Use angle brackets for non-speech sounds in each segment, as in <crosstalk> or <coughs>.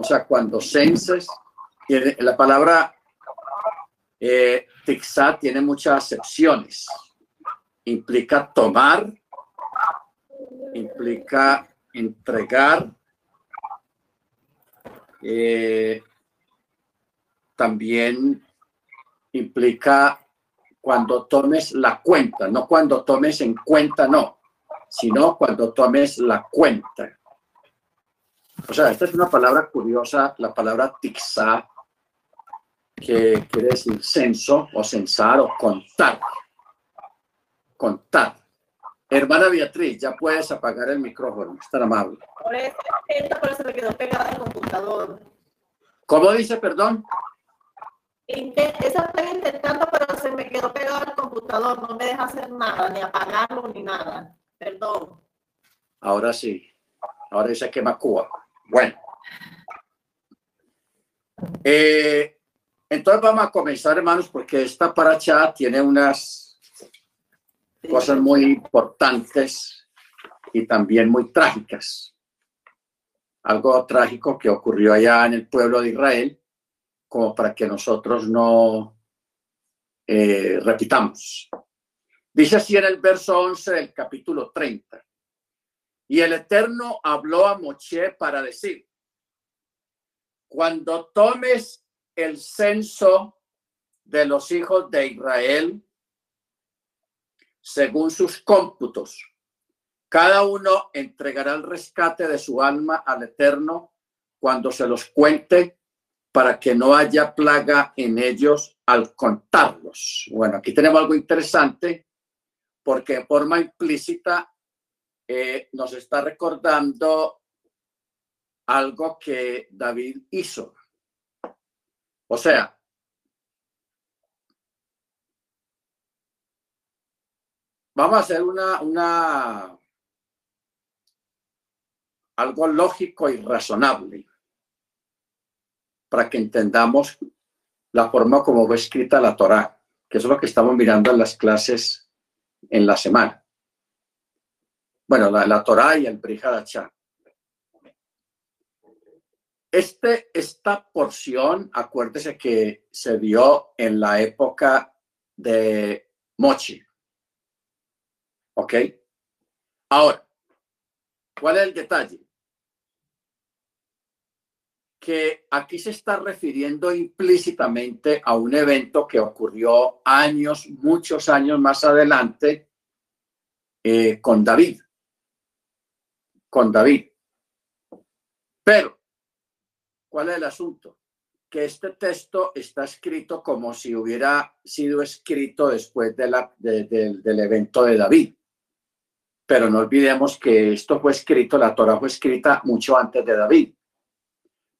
O sea, cuando censes, la palabra eh, tiene muchas acepciones. Implica tomar, implica entregar, eh, también implica cuando tomes la cuenta, no cuando tomes en cuenta, no, sino cuando tomes la cuenta. O sea, esta es una palabra curiosa, la palabra tixá, que quiere decir censo o censar o contar. Contar. Hermana Beatriz, ya puedes apagar el micrófono, es tan amable. Por eso, por eso me quedó pegada el computador. ¿Cómo dice, perdón? Esa estoy intentando, pero se me quedó pegado el computador, no me deja hacer nada, ni apagarlo, ni nada. Perdón. Ahora sí, ahora dice que Cuba. Bueno. Eh, entonces vamos a comenzar, hermanos, porque esta paracha tiene unas cosas muy importantes y también muy trágicas. Algo trágico que ocurrió allá en el pueblo de Israel, como para que nosotros no eh, repitamos. Dice así en el verso 11 del capítulo 30. Y el Eterno habló a Moche para decir, cuando tomes el censo de los hijos de Israel según sus cómputos. Cada uno entregará el rescate de su alma al Eterno cuando se los cuente para que no haya plaga en ellos al contarlos. Bueno, aquí tenemos algo interesante porque de forma implícita nos está recordando algo que David hizo. O sea, vamos a hacer una, una, algo lógico y razonable para que entendamos la forma como fue escrita la Torá, que es lo que estamos mirando en las clases en la semana. Bueno, la, la Torá y el Brihadachá. Este, esta porción, acuérdese que se dio en la época de Mochi. ¿Ok? Ahora, ¿cuál es el detalle? Que aquí se está refiriendo implícitamente a un evento que ocurrió años, muchos años más adelante eh, con David. Con David. Pero ¿Cuál es el asunto? Que este texto está escrito como si hubiera sido escrito después de la, del evento de David. Pero no olvidemos que esto fue escrito, la Torah fue escrita mucho antes de David.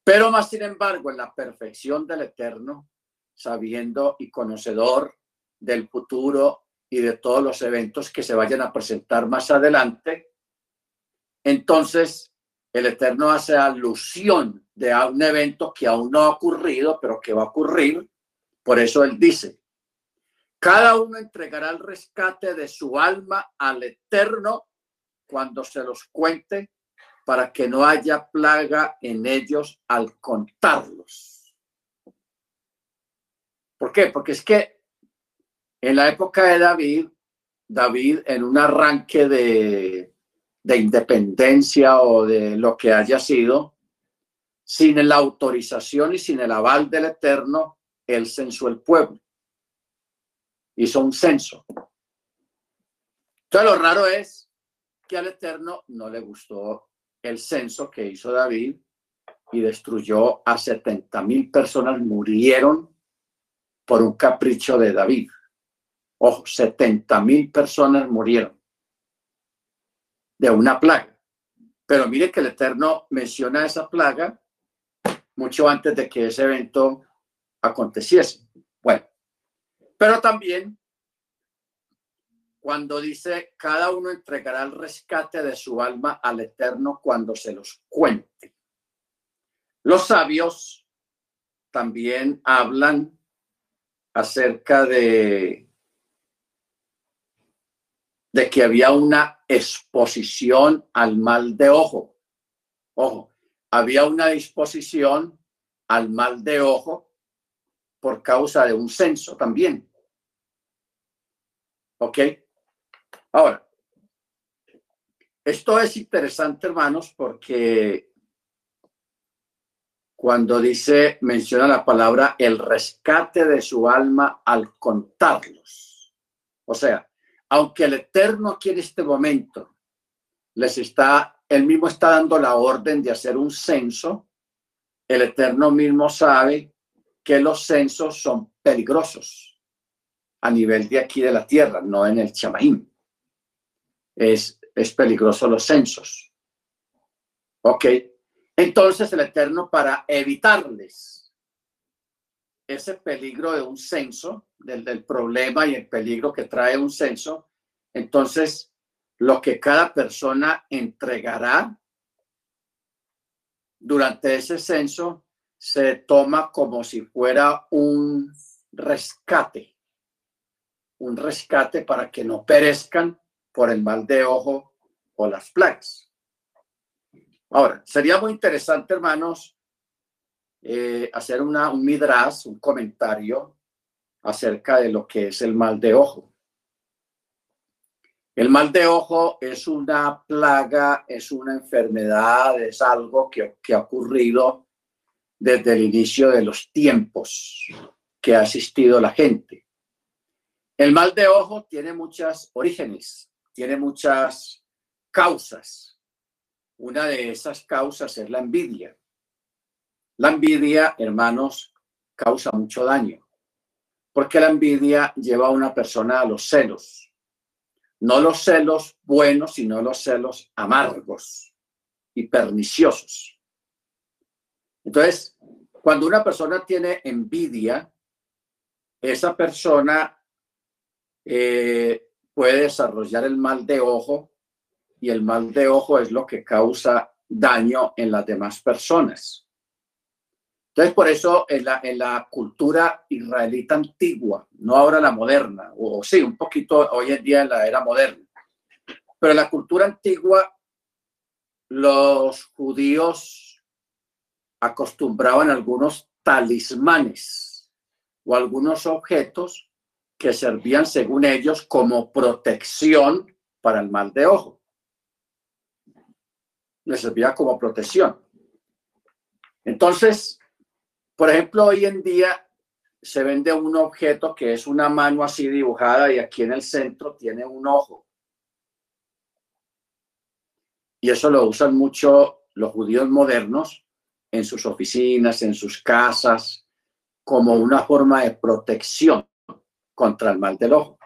Pero más sin embargo, en la perfección del Eterno, sabiendo y conocedor del futuro y de todos los eventos que se vayan a presentar más adelante, entonces el Eterno hace alusión de un evento que aún no ha ocurrido, pero que va a ocurrir. Por eso él dice, cada uno entregará el rescate de su alma al Eterno cuando se los cuente para que no haya plaga en ellos al contarlos. ¿Por qué? Porque es que en la época de David, David en un arranque de, de independencia o de lo que haya sido, sin la autorización y sin el aval del Eterno, él censó el pueblo. Hizo un censo. Entonces lo raro es que al Eterno no le gustó el censo que hizo David y destruyó a 70 mil personas, murieron por un capricho de David. Ojo, 70 mil personas murieron de una plaga. Pero mire que el Eterno menciona esa plaga mucho antes de que ese evento aconteciese. Bueno, pero también cuando dice, cada uno entregará el rescate de su alma al Eterno cuando se los cuente. Los sabios también hablan acerca de, de que había una exposición al mal de ojo. Ojo, había una disposición al mal de ojo por causa de un censo también. ¿Ok? Ahora, esto es interesante, hermanos, porque cuando dice, menciona la palabra el rescate de su alma al contarlos. O sea, aunque el Eterno aquí en este momento les está, él mismo está dando la orden de hacer un censo, el Eterno mismo sabe que los censos son peligrosos a nivel de aquí de la tierra, no en el Chamaín. Es, es peligroso los censos. Ok. Entonces el Eterno para evitarles ese peligro de un censo, del, del problema y el peligro que trae un censo, entonces lo que cada persona entregará durante ese censo se toma como si fuera un rescate, un rescate para que no perezcan por el mal de ojo o las plagas. Ahora, sería muy interesante, hermanos, eh, hacer una, un midras, un comentario acerca de lo que es el mal de ojo. El mal de ojo es una plaga, es una enfermedad, es algo que, que ha ocurrido desde el inicio de los tiempos que ha asistido la gente. El mal de ojo tiene muchas orígenes, tiene muchas causas. Una de esas causas es la envidia. La envidia, hermanos, causa mucho daño, porque la envidia lleva a una persona a los celos no los celos buenos, sino los celos amargos y perniciosos. Entonces, cuando una persona tiene envidia, esa persona eh, puede desarrollar el mal de ojo y el mal de ojo es lo que causa daño en las demás personas. Entonces, por eso en la, cultura israelita antigua, no ahora la moderna, o sí, un poquito hoy en día en la era moderna, pero en la cultura antigua, los judíos acostumbraban algunos talismanes o algunos objetos que servían, según ellos, como protección para el mal de ojo. Les servía como protección. Entonces, por ejemplo, hoy en día se vende un objeto que es una mano así dibujada y aquí en el centro tiene un ojo. Y eso lo usan mucho los judíos modernos en sus oficinas, en sus casas, como una forma de protección contra el mal del ojo.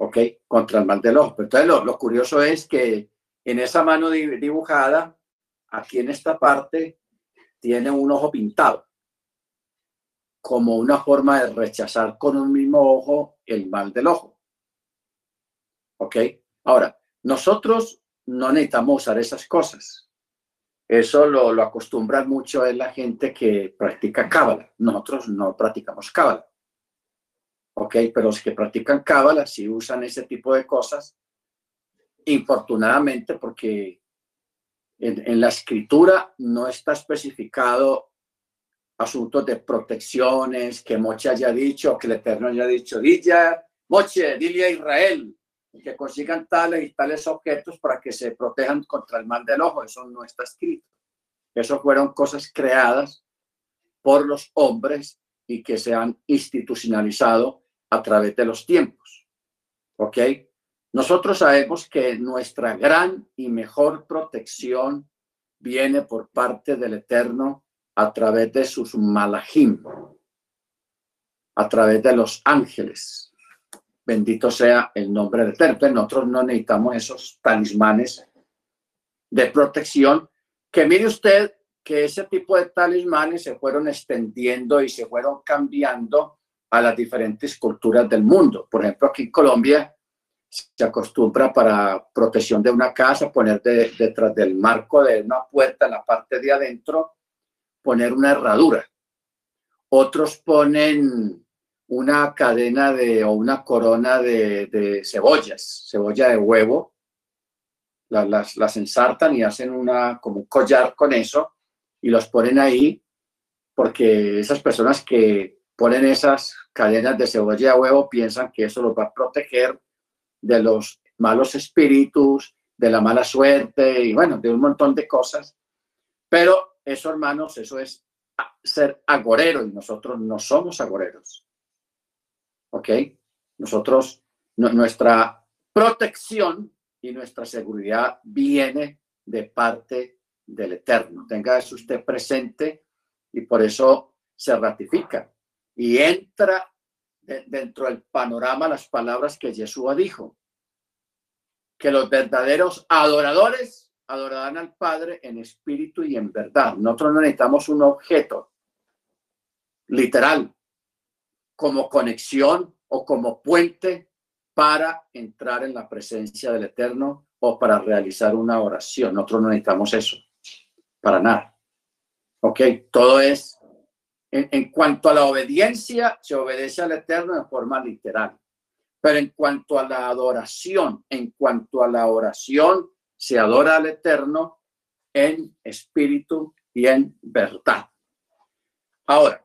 ¿Ok? Contra el mal del ojo. Pero entonces lo, lo curioso es que en esa mano dibujada, aquí en esta parte, tiene un ojo pintado, como una forma de rechazar con un mismo ojo el mal del ojo. ¿Ok? Ahora, nosotros no necesitamos usar esas cosas. Eso lo, lo acostumbran mucho es la gente que practica cábala. Nosotros no practicamos cábala. ¿Ok? Pero los que practican cábala sí usan ese tipo de cosas. Infortunadamente, porque en, la escritura no está especificado asuntos de protecciones, que Moche haya dicho, que el Eterno haya dicho, dile, Moche, dile Israel que consigan tales y tales objetos para que se protejan contra el mal del ojo. Eso no está escrito. Eso fueron cosas creadas por los hombres y que se han institucionalizado a través de los tiempos. ¿Ok? Nosotros sabemos que nuestra gran y mejor protección viene por parte del Eterno a través de sus malajim, a través de los ángeles. Bendito sea el nombre del Eterno. nosotros no necesitamos esos talismanes de protección, que mire usted que ese tipo de talismanes se fueron extendiendo y se fueron cambiando a las diferentes culturas del mundo. Por ejemplo, aquí en Colombia se acostumbra para protección de una casa poner detrás del marco de una puerta en la parte de adentro, poner una herradura. Otros ponen una cadena de o una corona de, de cebollas, cebolla de huevo, las, las, ensartan y hacen una, como un collar con eso y los ponen ahí porque esas personas que ponen esas cadenas de cebolla a huevo piensan que eso los va a proteger de los malos espíritus, de la mala suerte y bueno, de un montón de cosas. Pero eso, hermanos, eso es ser agorero y nosotros no somos agoreros. ¿Ok? Nosotros, nuestra protección y nuestra seguridad viene de parte del Eterno. Tenga eso usted presente y por eso se ratifica y entra dentro del panorama las palabras que Jesús dijo, que los verdaderos adoradores adorarán al Padre en espíritu y en verdad. Nosotros no necesitamos un objeto literal como conexión o como puente para entrar en la presencia del Eterno o para realizar una oración. Nosotros no necesitamos eso, para nada. ¿Ok? Todo es, en, cuanto a la obediencia, se obedece al Eterno en forma literal. Pero en cuanto a la adoración, en cuanto a la oración, se adora al Eterno en espíritu y en verdad. Ahora,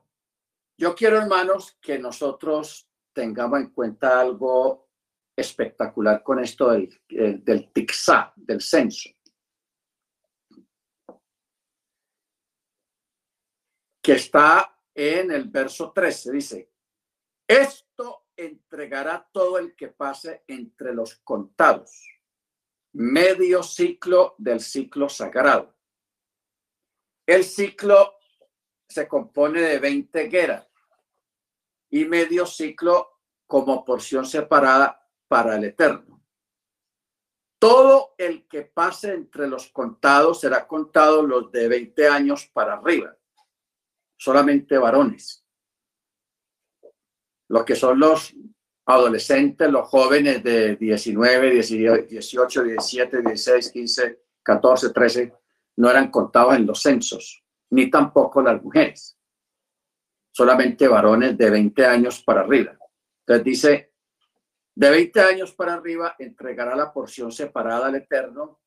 yo quiero, hermanos, que nosotros tengamos en cuenta algo espectacular con esto del, eh, del del censo. Que está en el verso 13, dice, esto entregará todo el que pase entre los contados, medio ciclo del ciclo sagrado. El ciclo se compone de 20 guerras y medio ciclo como porción separada para el eterno. Todo el que pase entre los contados será contado los de 20 años para arriba, solamente varones. Los que son los adolescentes, los jóvenes de 19, 18, 17, 16, 15, 14, 13, no eran contados en los censos, ni tampoco las mujeres. Solamente varones de 20 años para arriba. Entonces dice, de 20 años para arriba entregará la porción separada al Eterno,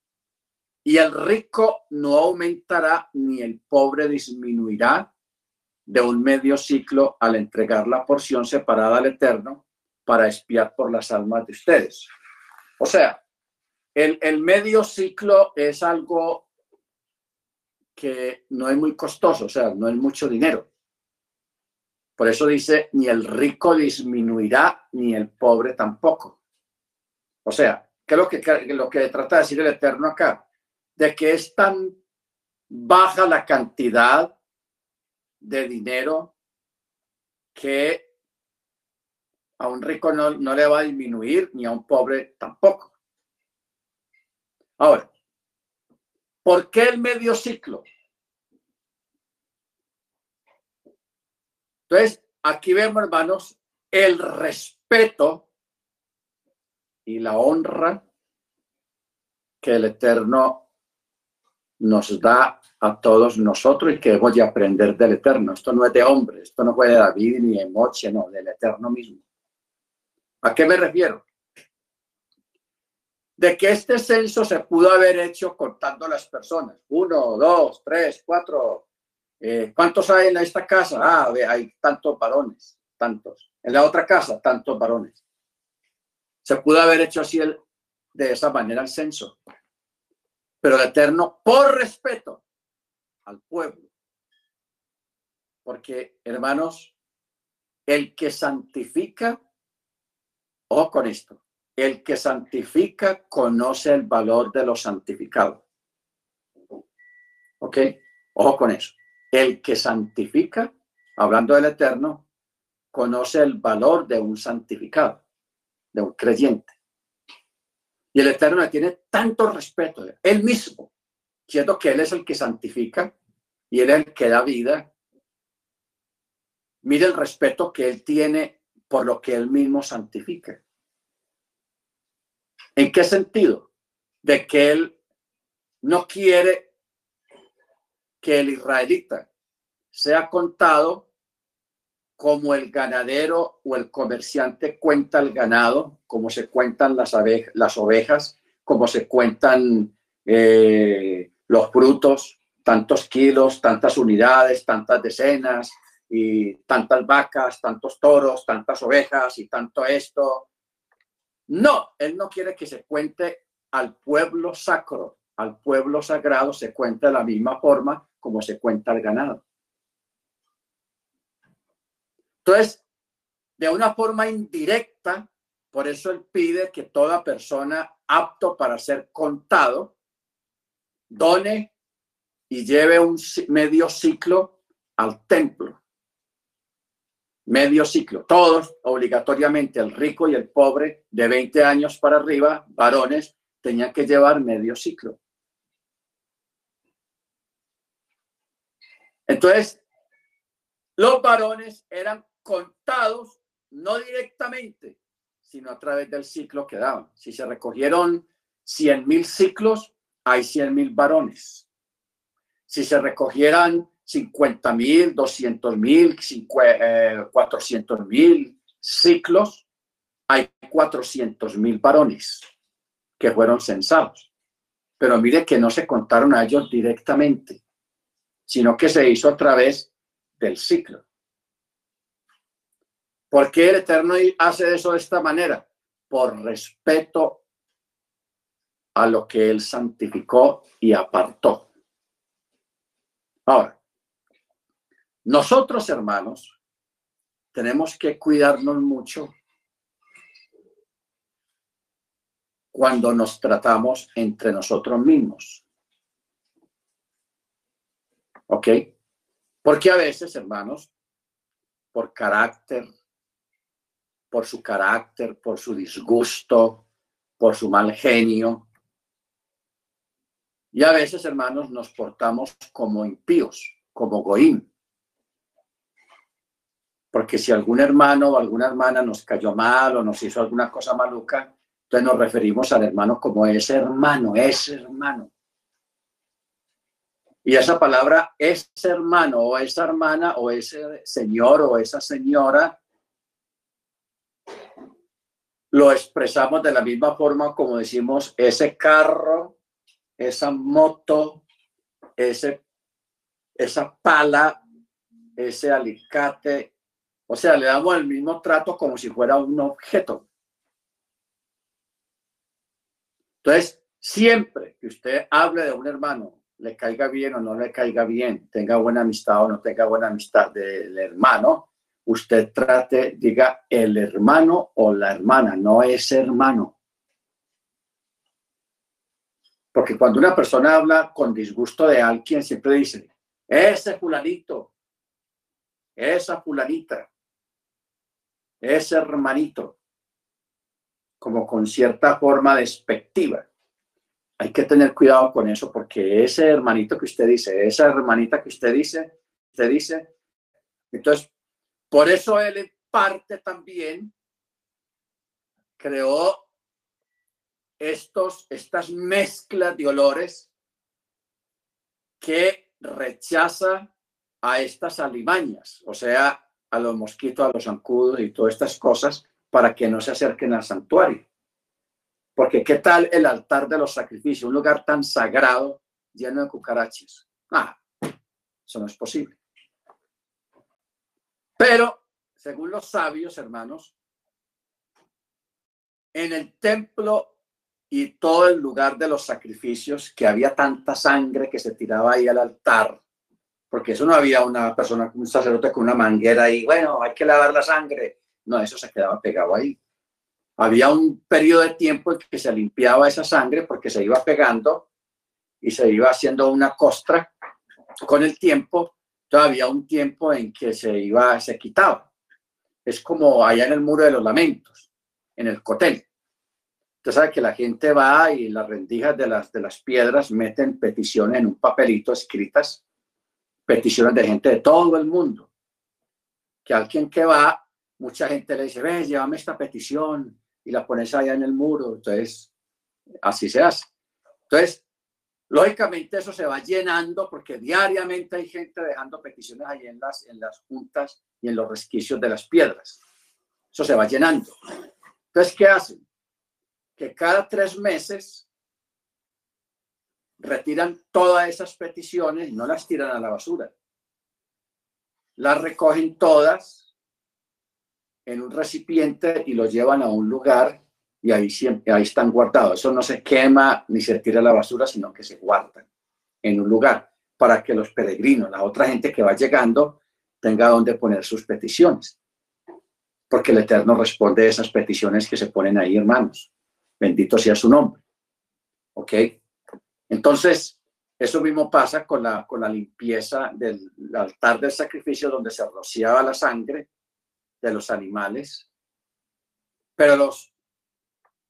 y el rico no aumentará ni el pobre disminuirá de un medio ciclo al entregar la porción separada al Eterno para espiar por las almas de ustedes. O sea, el, el medio ciclo es algo que no es muy costoso, o sea, no es mucho dinero. Por eso dice, ni el rico disminuirá, ni el pobre tampoco. O sea, ¿qué es que, lo que trata de decir el Eterno acá? De que es tan baja la cantidad de dinero que a un rico no, no le va a disminuir, ni a un pobre tampoco. Ahora, ¿por qué el medio ciclo? Entonces, aquí vemos, hermanos, el respeto y la honra que el Eterno nos da a todos nosotros y que hemos de aprender del Eterno. Esto no es de hombre, esto no fue de David ni de Moche, no, del Eterno mismo. ¿A qué me refiero? De que este censo se pudo haber hecho contando las personas. Uno, dos, tres, cuatro, eh, ¿Cuántos hay en esta casa? Ah, hay tantos varones, tantos. En la otra casa, tantos varones. Se pudo haber hecho así el, de esa manera el censo. Pero el Eterno, por respeto al pueblo, porque hermanos, el que santifica, o con esto, el que santifica conoce el valor de lo santificado. ¿Ok? Ojo con eso. El que santifica, hablando del Eterno, conoce el valor de un santificado, de un creyente. Y el Eterno le tiene tanto respeto, él mismo, siendo que Él es el que santifica y Él es el que da vida. Mire el respeto que Él tiene por lo que Él mismo santifica. ¿En qué sentido? De que Él no quiere que el israelita sea contado como el ganadero o el comerciante cuenta el ganado, como se cuentan las, ovejas como se cuentan eh, los frutos, tantos kilos, tantas unidades, tantas decenas, y tantas vacas, tantos toros, tantas ovejas y tanto esto. No, él no quiere que se cuente al pueblo sacro, al pueblo sagrado se cuenta de la misma forma como se cuenta el ganado. Entonces, de una forma indirecta, por eso él pide que toda persona apto para ser contado done y lleve un medio ciclo al templo. Medio ciclo. Todos, obligatoriamente, el rico y el pobre de 20 años para arriba, varones, tenían que llevar medio ciclo. Entonces, los varones eran contados no directamente, sino a través del ciclo que daban. Si se recogieron 100 mil ciclos, hay 100 mil varones. Si se recogieran 50 mil, 200 mil, 400 eh, mil ciclos, hay 400 mil varones que fueron censados. Pero mire que no se contaron a ellos directamente, sino que se hizo a través del ciclo. ¿Por el Eterno hace eso de esta manera? Por respeto a lo que Él santificó y apartó. Ahora, nosotros hermanos tenemos que cuidarnos mucho cuando nos tratamos entre nosotros mismos. ¿Ok? Porque a veces, hermanos, por carácter, por su carácter, por su disgusto, por su mal genio. Y a veces, hermanos, nos portamos como impíos, como goín. Porque si algún hermano o alguna hermana nos cayó mal o nos hizo alguna cosa maluca, entonces nos referimos al hermano como ese hermano, ese hermano. Y esa palabra, ese hermano o esa hermana o ese señor o esa señora, lo expresamos de la misma forma como decimos ese carro, esa moto, ese, esa pala, ese alicate. O sea, le damos el mismo trato como si fuera un objeto. Entonces, siempre que usted hable de un hermano, le caiga bien o no le caiga bien, tenga buena amistad o no tenga buena amistad del hermano, usted trate, diga el hermano o la hermana, no es hermano. Porque cuando una persona habla con disgusto de alguien, siempre dice, ese fulanito, esa fulanita, ese hermanito, como con cierta forma despectiva. Hay que tener cuidado con eso porque ese hermanito que usted dice, esa hermanita que usted dice, usted dice, entonces por eso él parte también creó estos, estas mezclas de olores que rechaza a estas alimañas, o sea, a los mosquitos, a los zancudos y todas estas cosas para que no se acerquen al santuario. Porque ¿qué tal el altar de los sacrificios? Un lugar tan sagrado lleno de cucarachas. Ah, eso no es posible. Pero, según los sabios, hermanos, en el templo y todo el lugar de los sacrificios, que había tanta sangre que se tiraba ahí al altar, porque eso no había una persona, un sacerdote con una manguera y bueno, hay que lavar la sangre. No, eso se quedaba pegado ahí. Había un periodo de tiempo en que se limpiaba esa sangre porque se iba pegando y se iba haciendo una costra con el tiempo todavía un tiempo en que se iba, se quitaba. Es como allá en el muro de los lamentos, en el cotel. Usted sabe que la gente va y las rendijas de las, de las piedras meten peticiones en un papelito escritas, peticiones de gente de todo el mundo. Que alguien que va, mucha gente le dice, ves, llévame esta petición y la pones allá en el muro. Entonces, así se hace. Entonces, Lógicamente eso se va llenando porque diariamente hay gente dejando peticiones ahí en las, en las juntas y en los resquicios de las piedras. Eso se va llenando. Entonces, ¿qué hacen? Que cada tres meses retiran todas esas peticiones no las tiran a la basura. Las recogen todas en un recipiente y los llevan a un lugar y ahí, siempre, ahí están guardados. Eso no se quema ni se tira a la basura, sino que se guardan en un lugar para que los peregrinos, la otra gente que va llegando, tenga donde poner sus peticiones. Porque el Eterno responde esas peticiones que se ponen ahí, hermanos. Bendito sea su nombre. ¿Ok? Entonces, eso mismo pasa con la, con la limpieza del altar del sacrificio donde se rociaba la sangre de los animales. Pero los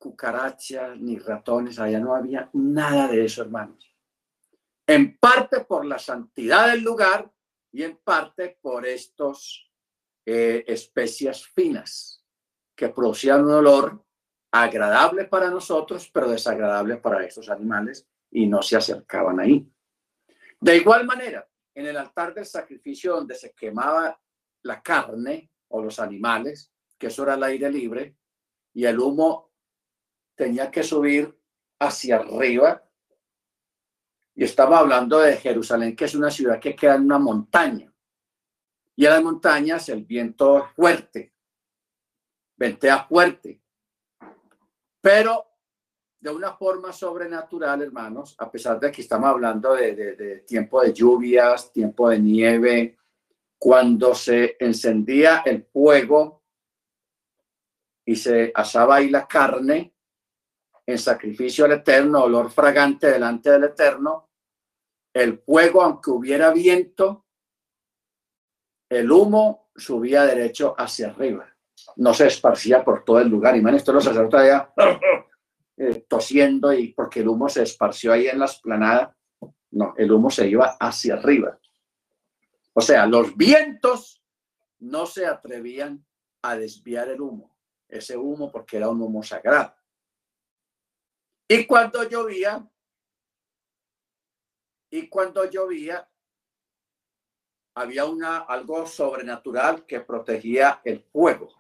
cucarachas ni ratones, allá no había nada de eso, hermanos. En parte por la santidad del lugar y en parte por estos eh, especias finas que producían un olor agradable para nosotros, pero desagradable para estos animales y no se acercaban ahí. De igual manera, en el altar del sacrificio donde se quemaba la carne o los animales, que eso era el aire libre, y el humo tenía que subir hacia arriba. Y estaba hablando de Jerusalén, que es una ciudad que queda en una montaña. Y en las montañas el viento es fuerte, ventea fuerte. Pero de una forma sobrenatural, hermanos, a pesar de que estamos hablando de, tiempo de lluvias, tiempo de nieve, cuando se encendía el fuego y se asaba ahí la carne en sacrificio al Eterno, olor fragante delante del Eterno, el fuego, aunque hubiera viento, el humo subía derecho hacia arriba, no se esparcía por todo el lugar. Y man, esto los sacerdotes <laughs> allá eh, tosiendo y porque el humo se esparció ahí en la esplanada. No, el humo se iba hacia arriba. O sea, los vientos no se atrevían a desviar el humo, ese humo porque era un humo sagrado. Y cuando llovía, y cuando llovía, había una, algo sobrenatural que protegía el fuego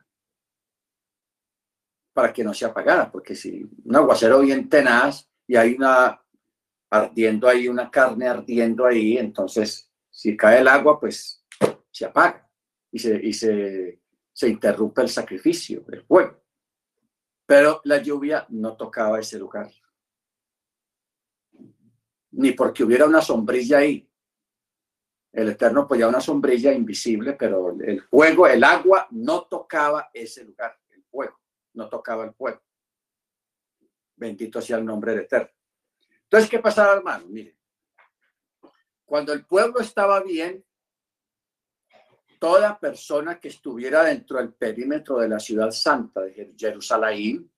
para que no se apagara, porque si un aguacero bien tenaz y hay una ardiendo ahí, una carne ardiendo ahí, entonces si cae el agua, pues se apaga y se, y se, se interrumpe el sacrificio, el fuego. Pero la lluvia no tocaba ese lugar. Ni porque hubiera una sombrilla ahí. El Eterno ponía una sombrilla invisible, pero el fuego, el agua no tocaba ese lugar, el fuego no tocaba el pueblo. Bendito sea el nombre de Eterno. Entonces, ¿qué pasaba, hermano? Mire, cuando el pueblo estaba bien, toda persona que estuviera dentro del perímetro de la ciudad santa de Jerusalén,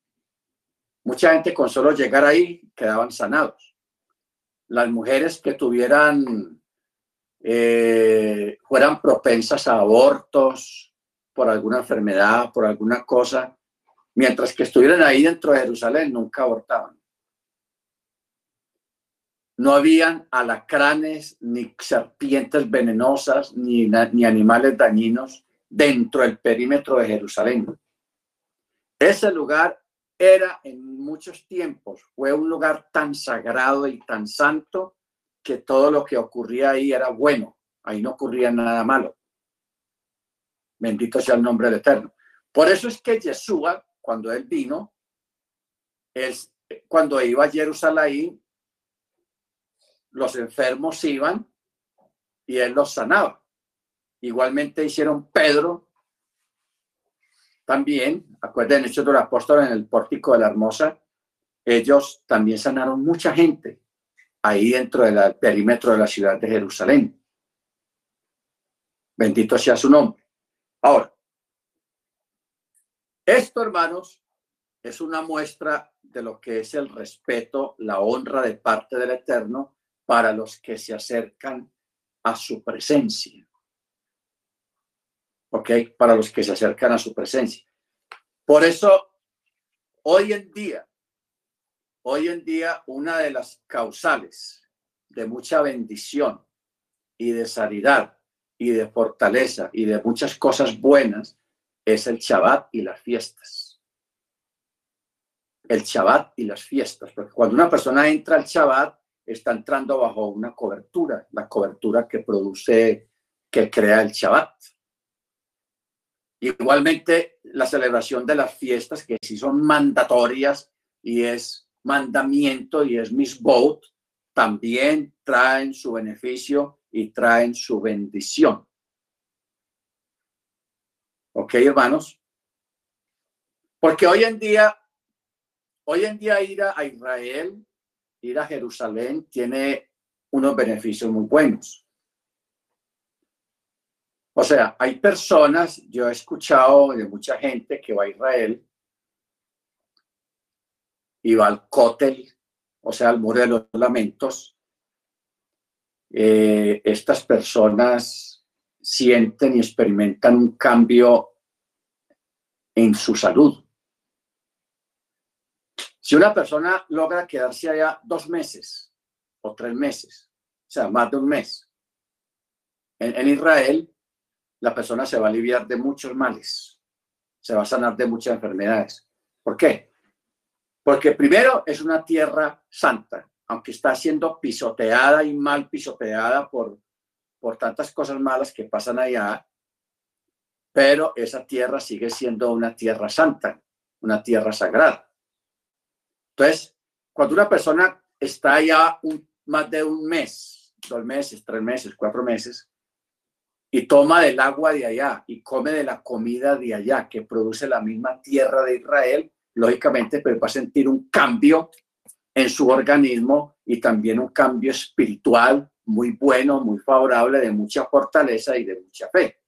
mucha gente con solo llegar ahí quedaban sanados. Las mujeres que tuvieran, eh, fueran propensas a abortos por alguna enfermedad, por alguna cosa, mientras que estuvieran ahí dentro de Jerusalén, nunca abortaban. No habían alacranes, ni serpientes venenosas, ni, ni animales dañinos dentro del perímetro de Jerusalén. Ese lugar era en muchos tiempos, fue un lugar tan sagrado y tan santo que todo lo que ocurría ahí era bueno, ahí no ocurría nada malo. Bendito sea el nombre del Eterno. Por eso es que Yeshua cuando él vino, es cuando iba a Jerusalén, los enfermos iban y él los sanaba. Igualmente hicieron Pedro también, acuérdense Hechos de los Apóstoles en el pórtico de la Hermosa, ellos también sanaron mucha gente ahí dentro del perímetro de la ciudad de Jerusalén. Bendito sea su nombre. Ahora, esto, hermanos, es una muestra de lo que es el respeto, la honra de parte del Eterno para los que se acercan a su presencia. ¿Ok? Para los que se acercan a su presencia. Por eso, hoy en día, hoy en día, una de las causales de mucha bendición y de sanidad y de fortaleza y de muchas cosas buenas es el Shabbat y las fiestas. El Shabbat y las fiestas, porque cuando una persona entra al Shabbat, está entrando bajo una cobertura, la cobertura que produce, que crea el Shabbat. Igualmente, la celebración de las fiestas, que sí son mandatorias y es mandamiento y es misbot, también traen su beneficio y traen su bendición. ¿Ok, hermanos? Porque hoy en día, hoy en día ir a Israel, ir a Jerusalén, tiene unos beneficios muy buenos. O sea, hay personas, yo he escuchado de mucha gente que va a Israel y va al cótel, o sea, al muro de los lamentos. Eh, estas personas sienten y experimentan un cambio en su salud. Si una persona logra quedarse allá dos meses o tres meses, o sea, más de un mes, en Israel, la persona se va a aliviar de muchos males, se va a sanar de muchas enfermedades. ¿Por qué? Porque primero es una tierra santa, aunque está siendo pisoteada y mal pisoteada por, por tantas cosas malas que pasan allá, pero esa tierra sigue siendo una tierra santa, una tierra sagrada. Entonces, cuando una persona está allá más de un mes, dos meses, tres meses, cuatro meses, y toma del agua de allá y come de la comida de allá que produce la misma tierra de Israel, lógicamente pues va a sentir un cambio en su organismo y también un cambio espiritual muy bueno, muy favorable, de mucha fortaleza y de mucha fe.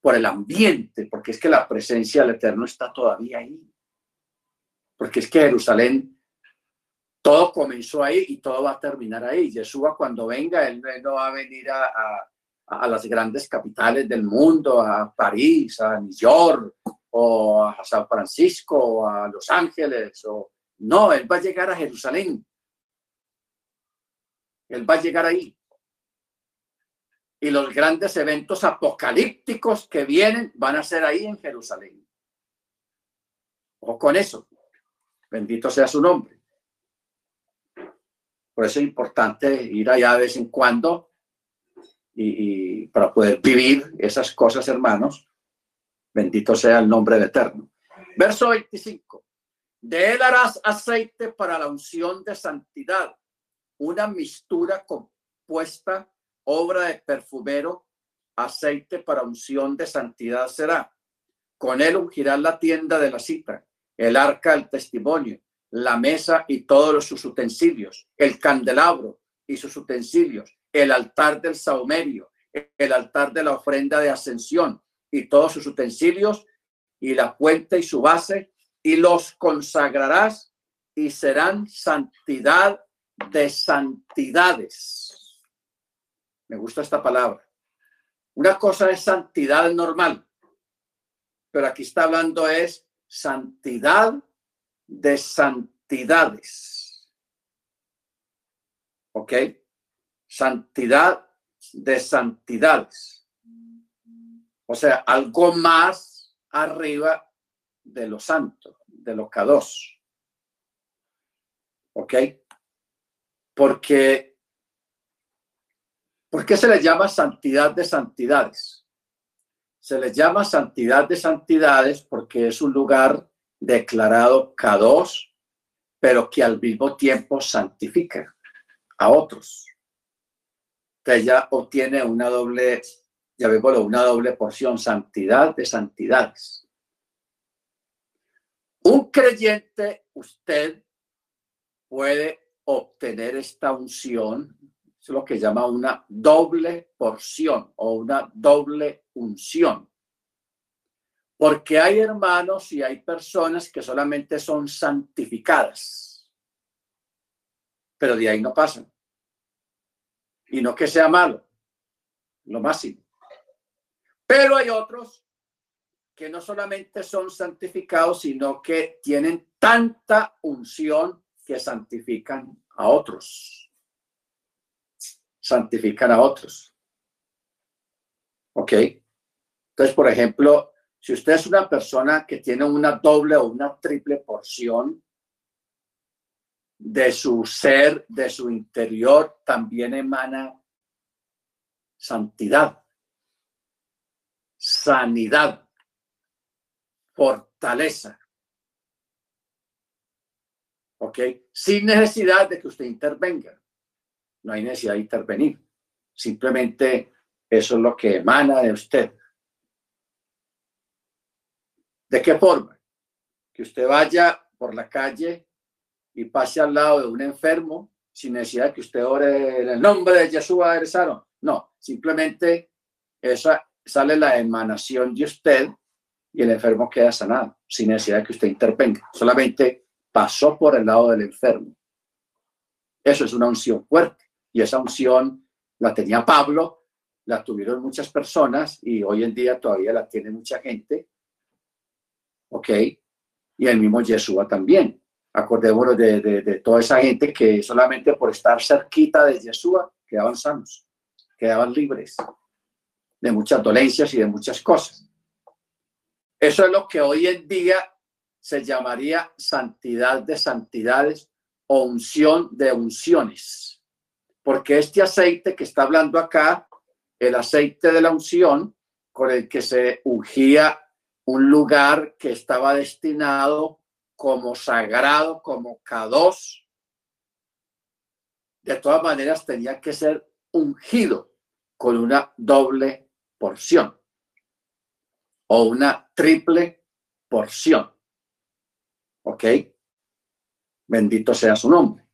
Por el ambiente, porque es que la presencia del Eterno está todavía ahí. Porque es que Jerusalén, todo comenzó ahí y todo va a terminar ahí. Yeshua cuando venga, él no va a venir a las grandes capitales del mundo, a París, a New York, o a San Francisco, o a Los Ángeles, o no, él va a llegar a Jerusalén. Él va a llegar ahí. Y los grandes eventos apocalípticos que vienen van a ser ahí en Jerusalén. O con eso. Bendito sea su nombre. Por eso es importante ir allá de vez en cuando y, para poder vivir esas cosas, hermanos. Bendito sea el nombre de Eterno. Verso 25. De él harás aceite para la unción de santidad, una mistura compuesta, obra de perfumero, aceite para unción de santidad será. Con él ungirás la tienda de la cita, el arca del testimonio, la mesa y todos sus utensilios, el candelabro y sus utensilios, el altar del saumerio, el altar de la ofrenda de ascensión y todos sus utensilios y la fuente y su base y los consagrarás y serán santidad de santidades. Me gusta esta palabra. Una cosa es santidad normal, pero aquí está hablando es santidad de santidades. ¿Ok? santidad de santidades. O sea, algo más arriba de lo santo, de lo K2. ¿Ok? Porque, ¿por qué se le llama santidad de santidades? Se le llama santidad de santidades porque es un lugar declarado K2, pero que al mismo tiempo santifica a otros ella obtiene una doble, ya vemos, una doble porción, santidad de santidades. Un creyente, usted puede obtener esta unción, es lo que llama una doble porción o una doble unción. Porque hay hermanos y hay personas que solamente son santificadas, pero de ahí no pasan y no que sea malo, lo máximo. Pero hay otros que no solamente son santificados, sino que tienen tanta unción que santifican a otros. Santifican a otros. ¿Ok? Entonces, por ejemplo, si usted es una persona que tiene una doble o una triple porción, de su ser, de su interior, también emana santidad, sanidad, fortaleza. ¿Ok? Sin necesidad de que usted intervenga. No hay necesidad de intervenir. Simplemente eso es lo que emana de usted. ¿De qué forma? Que usted vaya por la calle y pase al lado de un enfermo sin necesidad de que usted ore en el nombre de Jesús eres sano. No, simplemente esa sale la emanación de usted y el enfermo queda sanado sin necesidad de que usted intervenga. Solamente pasó por el lado del enfermo. Eso es una unción fuerte y esa unción la tenía Pablo, la tuvieron muchas personas y hoy en día todavía la tiene mucha gente. ¿Ok? Y el mismo Yeshua también. Acordémonos de, de, toda esa gente que solamente por estar cerquita de Yeshua quedaban sanos, quedaban libres de muchas dolencias y de muchas cosas. Eso es lo que hoy en día se llamaría santidad de santidades o unción de unciones. Porque este aceite que está hablando acá, el aceite de la unción, con el que se ungía un lugar que estaba destinado como sagrado, como K2, de todas maneras tenía que ser ungido con una doble porción o una triple porción. ¿Ok? Bendito sea su nombre.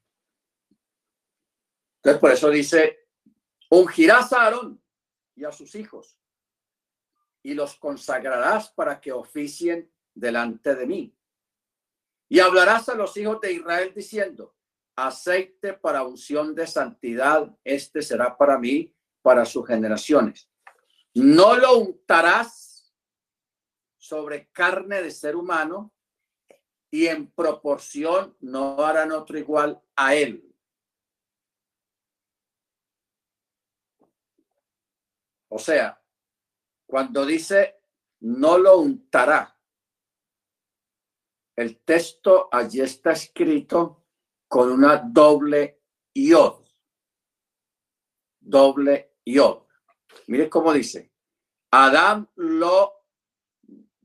Entonces, por eso dice, ungirás a Aarón y a sus hijos y los consagrarás para que oficien delante de mí. Y hablarás a los hijos de Israel diciendo, aceite para unción de santidad, este será para mí, para sus generaciones. No lo untarás sobre carne de ser humano, y en proporción no harán otro igual a él. O sea, cuando dice no lo untará, el texto allí está escrito con una doble iod. Doble iod. Mire cómo dice. Adam lo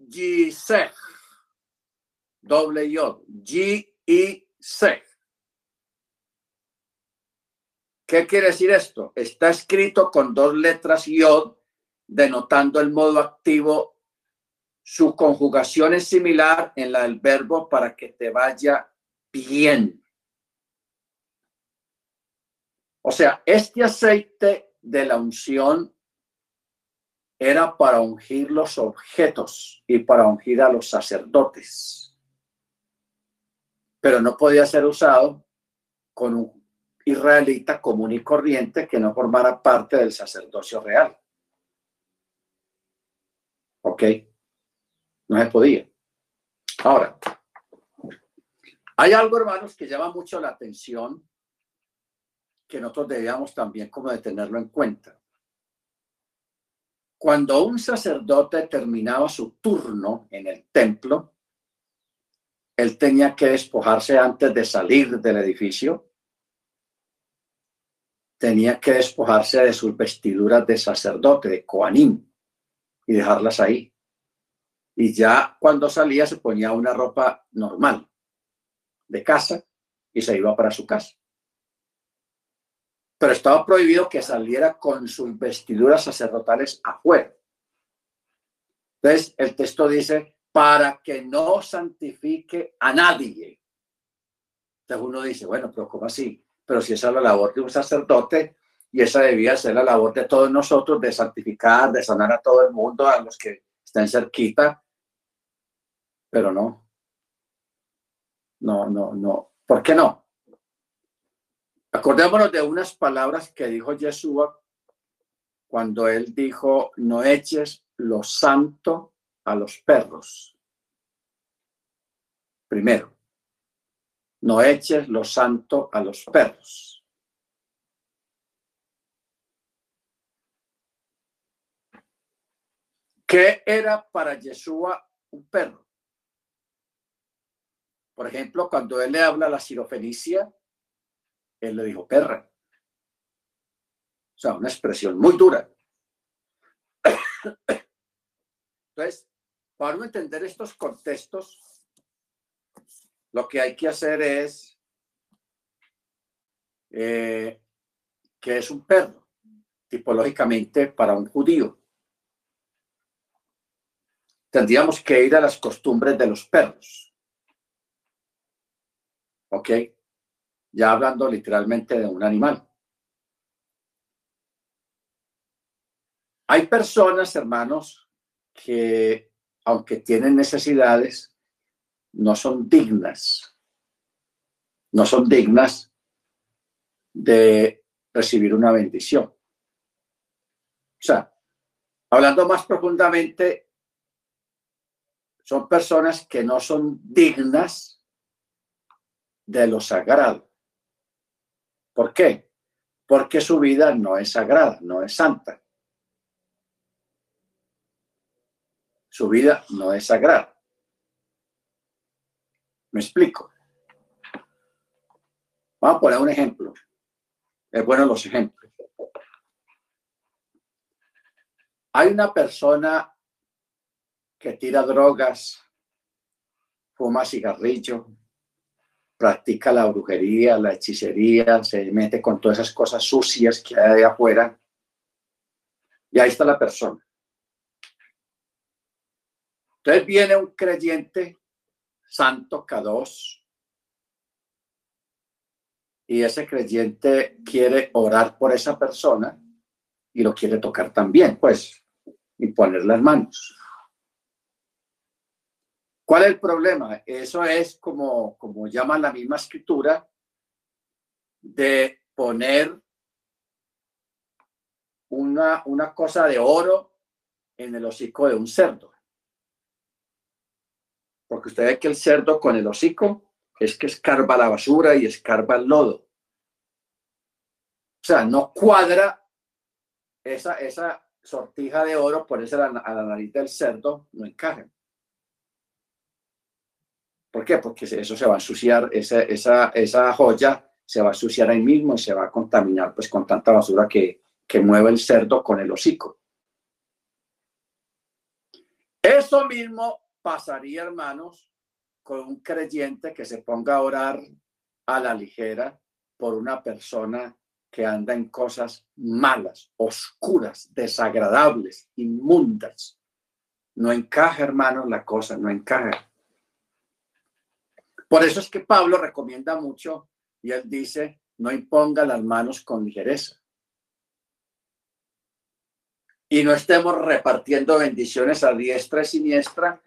gisech doble yod, G y ¿Qué quiere decir esto? Está escrito con dos letras yod, denotando el modo activo. Su conjugación es similar en la del verbo para que te vaya bien. O sea, este aceite de la unción era para ungir los objetos y para ungir a los sacerdotes pero no podía ser usado con un israelita común y corriente que no formara parte del sacerdocio real. ¿Ok? No se podía. Ahora, hay algo, hermanos, que llama mucho la atención que nosotros debíamos también como de tenerlo en cuenta. Cuando un sacerdote terminaba su turno en el templo, él tenía que despojarse antes de salir del edificio. Tenía que despojarse de sus vestiduras de sacerdote, de coanín, y dejarlas ahí. Y ya cuando salía se ponía una ropa normal de casa y se iba para su casa. Pero estaba prohibido que saliera con sus vestiduras sacerdotales afuera. Entonces, el texto dice, para que no santifique a nadie. Entonces uno dice, bueno, pero ¿cómo así? Pero si esa es la labor de un sacerdote y esa debía ser la labor de todos nosotros, de santificar, de sanar a todo el mundo, a los que están cerquita, pero no. No, no, no. ¿Por qué no? Acordémonos de unas palabras que dijo Yeshua cuando él dijo, no eches lo santo a los perros. Primero, no eches lo santo a los perros. ¿Qué era para Yeshua un perro? Por ejemplo, cuando él le habla a la sirofenicia, él le dijo perra. O sea, una expresión muy dura. <coughs> Entonces, para uno entender estos contextos, lo que hay que hacer es eh, que es un perro, tipológicamente para un judío. Tendríamos que ir a las costumbres de los perros. ¿Ok? Ya hablando literalmente de un animal. Hay personas, hermanos, que aunque tienen necesidades, no son dignas. No son dignas de recibir una bendición. O sea, hablando más profundamente, son personas que no son dignas de lo sagrado. ¿Por qué? Porque su vida no es sagrada, no es santa. Su vida no es sagrada. Me explico. Vamos a poner un ejemplo. Es bueno los ejemplos. Hay una persona que tira drogas, fuma cigarrillo, practica la brujería, la hechicería, se mete con todas esas cosas sucias que hay afuera. Y ahí está la persona. Entonces viene un creyente santo K2 y ese creyente quiere orar por esa persona y lo quiere tocar también, pues, y poner las manos. ¿Cuál es el problema? Eso es como, como llama la misma escritura, de poner una, una cosa de oro en el hocico de un cerdo. Porque usted ve que el cerdo con el hocico es que escarba la basura y escarba el lodo. O sea, no cuadra esa, esa sortija de oro, ponerse a la, a la nariz del cerdo, no encaja. ¿Por qué? Porque eso se va a ensuciar, esa, esa, esa joya se va a ensuciar ahí mismo y se va a contaminar pues con tanta basura que, que mueve el cerdo con el hocico. Eso mismo pasaría, hermanos, con un creyente que se ponga a orar a la ligera por una persona que anda en cosas malas, oscuras, desagradables, inmundas. No encaja, hermanos, la cosa, no encaja. Por eso es que Pablo recomienda mucho y él dice, no imponga las manos con ligereza. Y no estemos repartiendo bendiciones a diestra y siniestra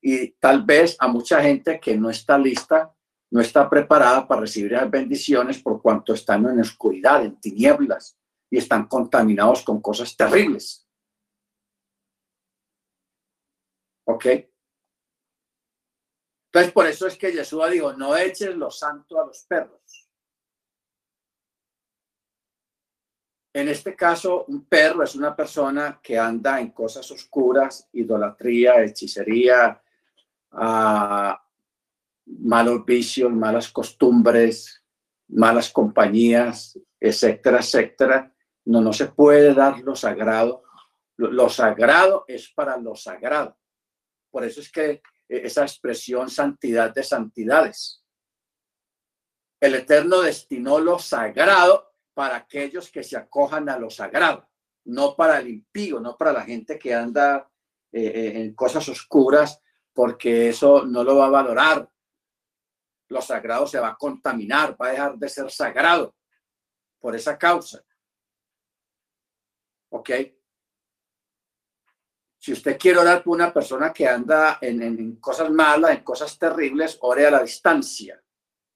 y tal vez a mucha gente que no está lista, no está preparada para recibir las bendiciones por cuanto están en oscuridad, en tinieblas y están contaminados con cosas terribles. ¿Ok? Entonces, por eso es que Jesús dijo, no eches lo santo a los perros. En este caso, un perro es una persona que anda en cosas oscuras, idolatría, hechicería, ah, malos vicios, malas costumbres, malas compañías, etcétera, etcétera. No, no se puede dar lo sagrado. lo sagrado es para lo sagrado. Por eso es que e-, esa expresión santidad de santidades. El Eterno destinó lo sagrado para aquellos que se acojan a lo sagrado, no para el impío, no para la gente que anda eh, eh, en cosas oscuras, porque eso no lo va a valorar. Lo sagrado se va a contaminar, va a dejar de ser sagrado por esa causa. ¿Ok? Si usted quiere orar por una persona que anda en, cosas malas, en cosas terribles, ore a la distancia.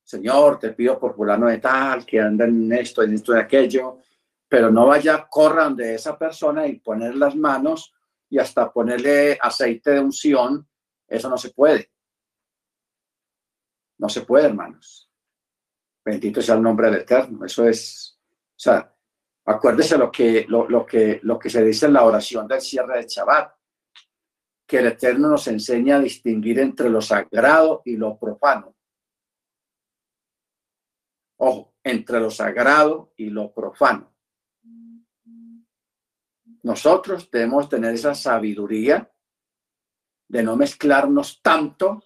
Señor, te pido por fulano de tal, que anda en esto, en esto, y aquello, pero no vaya, corran de esa persona y poner las manos y hasta ponerle aceite de unción. Eso no se puede. No se puede, hermanos. Bendito sea el nombre del Eterno. Eso es, o sea, Acuérdese lo que, lo, que, lo que se dice en la oración del cierre de Shabbat, que el Eterno nos enseña a distinguir entre lo sagrado y lo profano. Ojo, entre lo sagrado y lo profano. Nosotros debemos tener esa sabiduría de no mezclarnos tanto,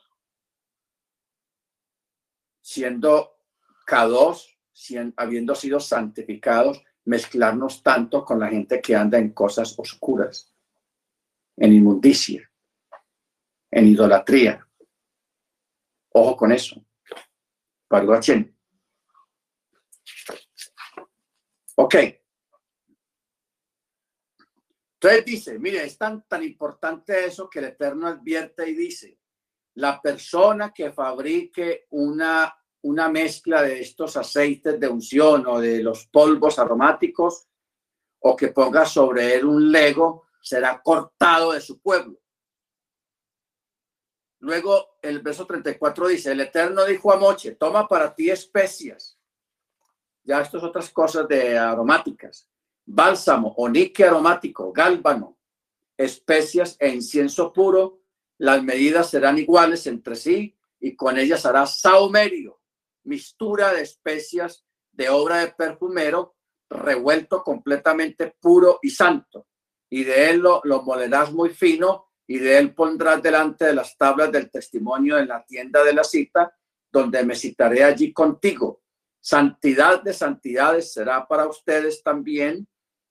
siendo K2, habiendo sido santificados, mezclarnos tanto con la gente que anda en cosas oscuras, en inmundicia, en idolatría. Ojo con eso. Parguachén. Ok. Entonces dice, mire, es tan, tan importante eso que el Eterno advierte y dice, la persona que fabrique una, una mezcla de estos aceites de unción o de los polvos aromáticos o que ponga sobre él un lego, será cortado de su pueblo. Luego el verso 34 dice, el Eterno dijo a Moche, toma para ti especias. Ya estas otras cosas de aromáticas bálsamo, onique aromático, gálbano, especias e incienso puro, las medidas serán iguales entre sí y con ellas hará saumerio, mistura de especias de obra de perfumero, revuelto completamente puro y santo. Y de él lo, lo molerás muy fino y de él pondrás delante de las tablas del testimonio en la tienda de la cita, donde me citaré allí contigo. Santidad de santidades será para ustedes también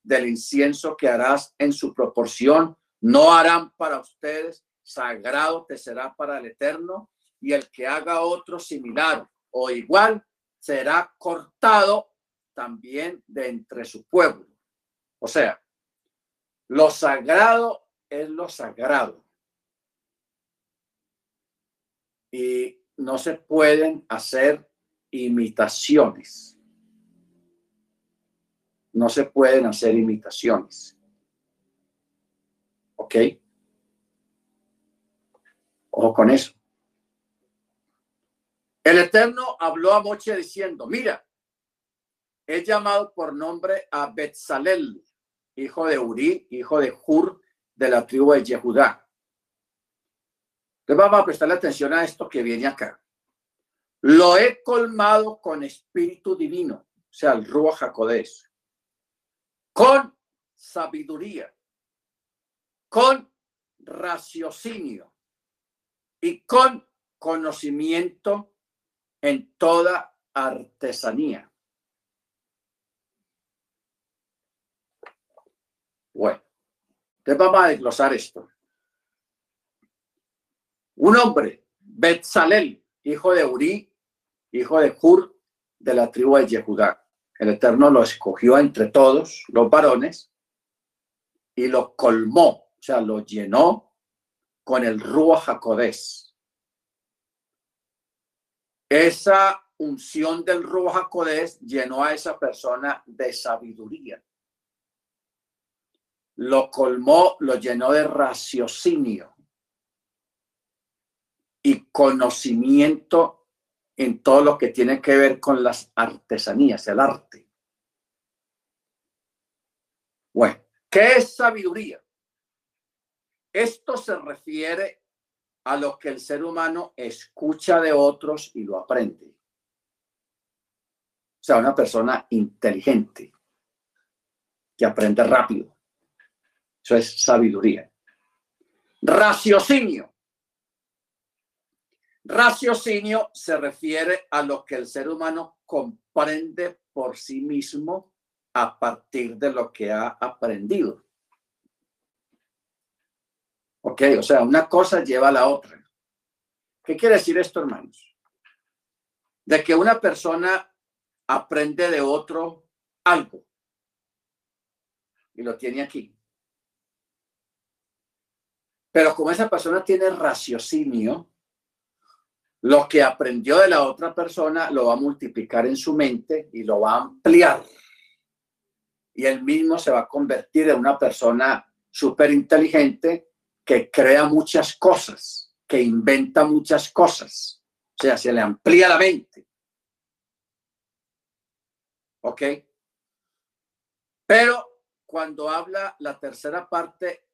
del incienso que harás en su proporción, no harán para ustedes, sagrado te será para el eterno, y el que haga otro similar o igual será cortado también de entre su pueblo. O sea, lo sagrado es lo sagrado. Y no se pueden hacer imitaciones no se pueden hacer imitaciones. ¿Ok? Ojo con eso. El Eterno habló a Moche diciendo, mira, he llamado por nombre a Betzalel, hijo de Uri, hijo de Hur, de la tribu de Yehudá. Entonces vamos a prestarle atención a esto que viene acá. Lo he colmado con espíritu divino, o sea, el Ruach con sabiduría, con raciocinio y con conocimiento en toda artesanía. Bueno, entonces vamos a desglosar esto. Un hombre, Betzalel, hijo de Uri, hijo de Hur, de la tribu de Yehudá. El Eterno lo escogió entre todos los varones y lo colmó, o sea, lo llenó con el Ruach Jacodés. Esa unción del Ruach Jacodés llenó a esa persona de sabiduría. Lo colmó, lo llenó de raciocinio y conocimiento en todo lo que tiene que ver con las artesanías, el arte. Bueno, ¿qué es sabiduría? Esto se refiere a lo que el ser humano escucha de otros y lo aprende. O sea, una persona inteligente que aprende rápido. Eso es sabiduría. Raciocinio Raciocinio se refiere a lo que el ser humano comprende por sí mismo a partir de lo que ha aprendido. Ok, o sea, una cosa lleva a la otra. ¿Qué quiere decir esto, hermanos? De que una persona aprende de otro algo y lo tiene aquí. Pero como esa persona tiene raciocinio, lo que aprendió de la otra persona lo va a multiplicar en su mente y lo va a ampliar. Y él mismo se va a convertir en una persona súper inteligente que crea muchas cosas, que inventa muchas cosas. O sea, se le amplía la mente. ¿Ok? Pero cuando habla la tercera parte,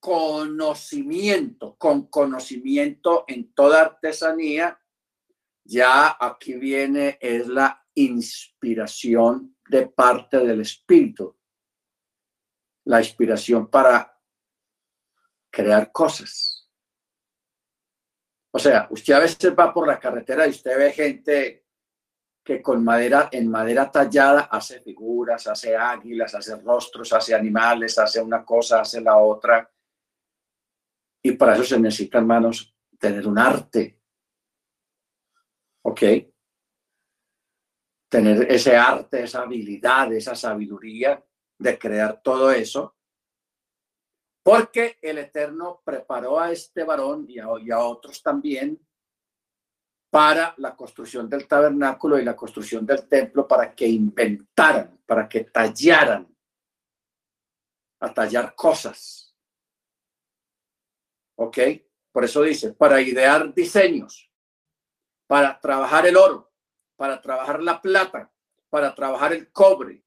conocimiento, con conocimiento en toda artesanía, ya aquí viene es la inspiración de parte del Espíritu. La inspiración para crear cosas. O sea, usted a veces va por la carretera y usted ve gente que con madera, en madera tallada, hace figuras, hace águilas, hace rostros, hace animales, hace una cosa, hace la otra. Y para eso se necesita, hermanos, tener un arte. ¿Ok? Tener ese arte, esa habilidad, esa sabiduría de crear todo eso. Porque el Eterno preparó a este varón y a, otros también para la construcción del tabernáculo y la construcción del templo para que inventaran, para que tallaran, a tallar cosas. ¿Ok? Por eso dice, para idear diseños, para trabajar el oro, para trabajar la plata, para trabajar el cobre,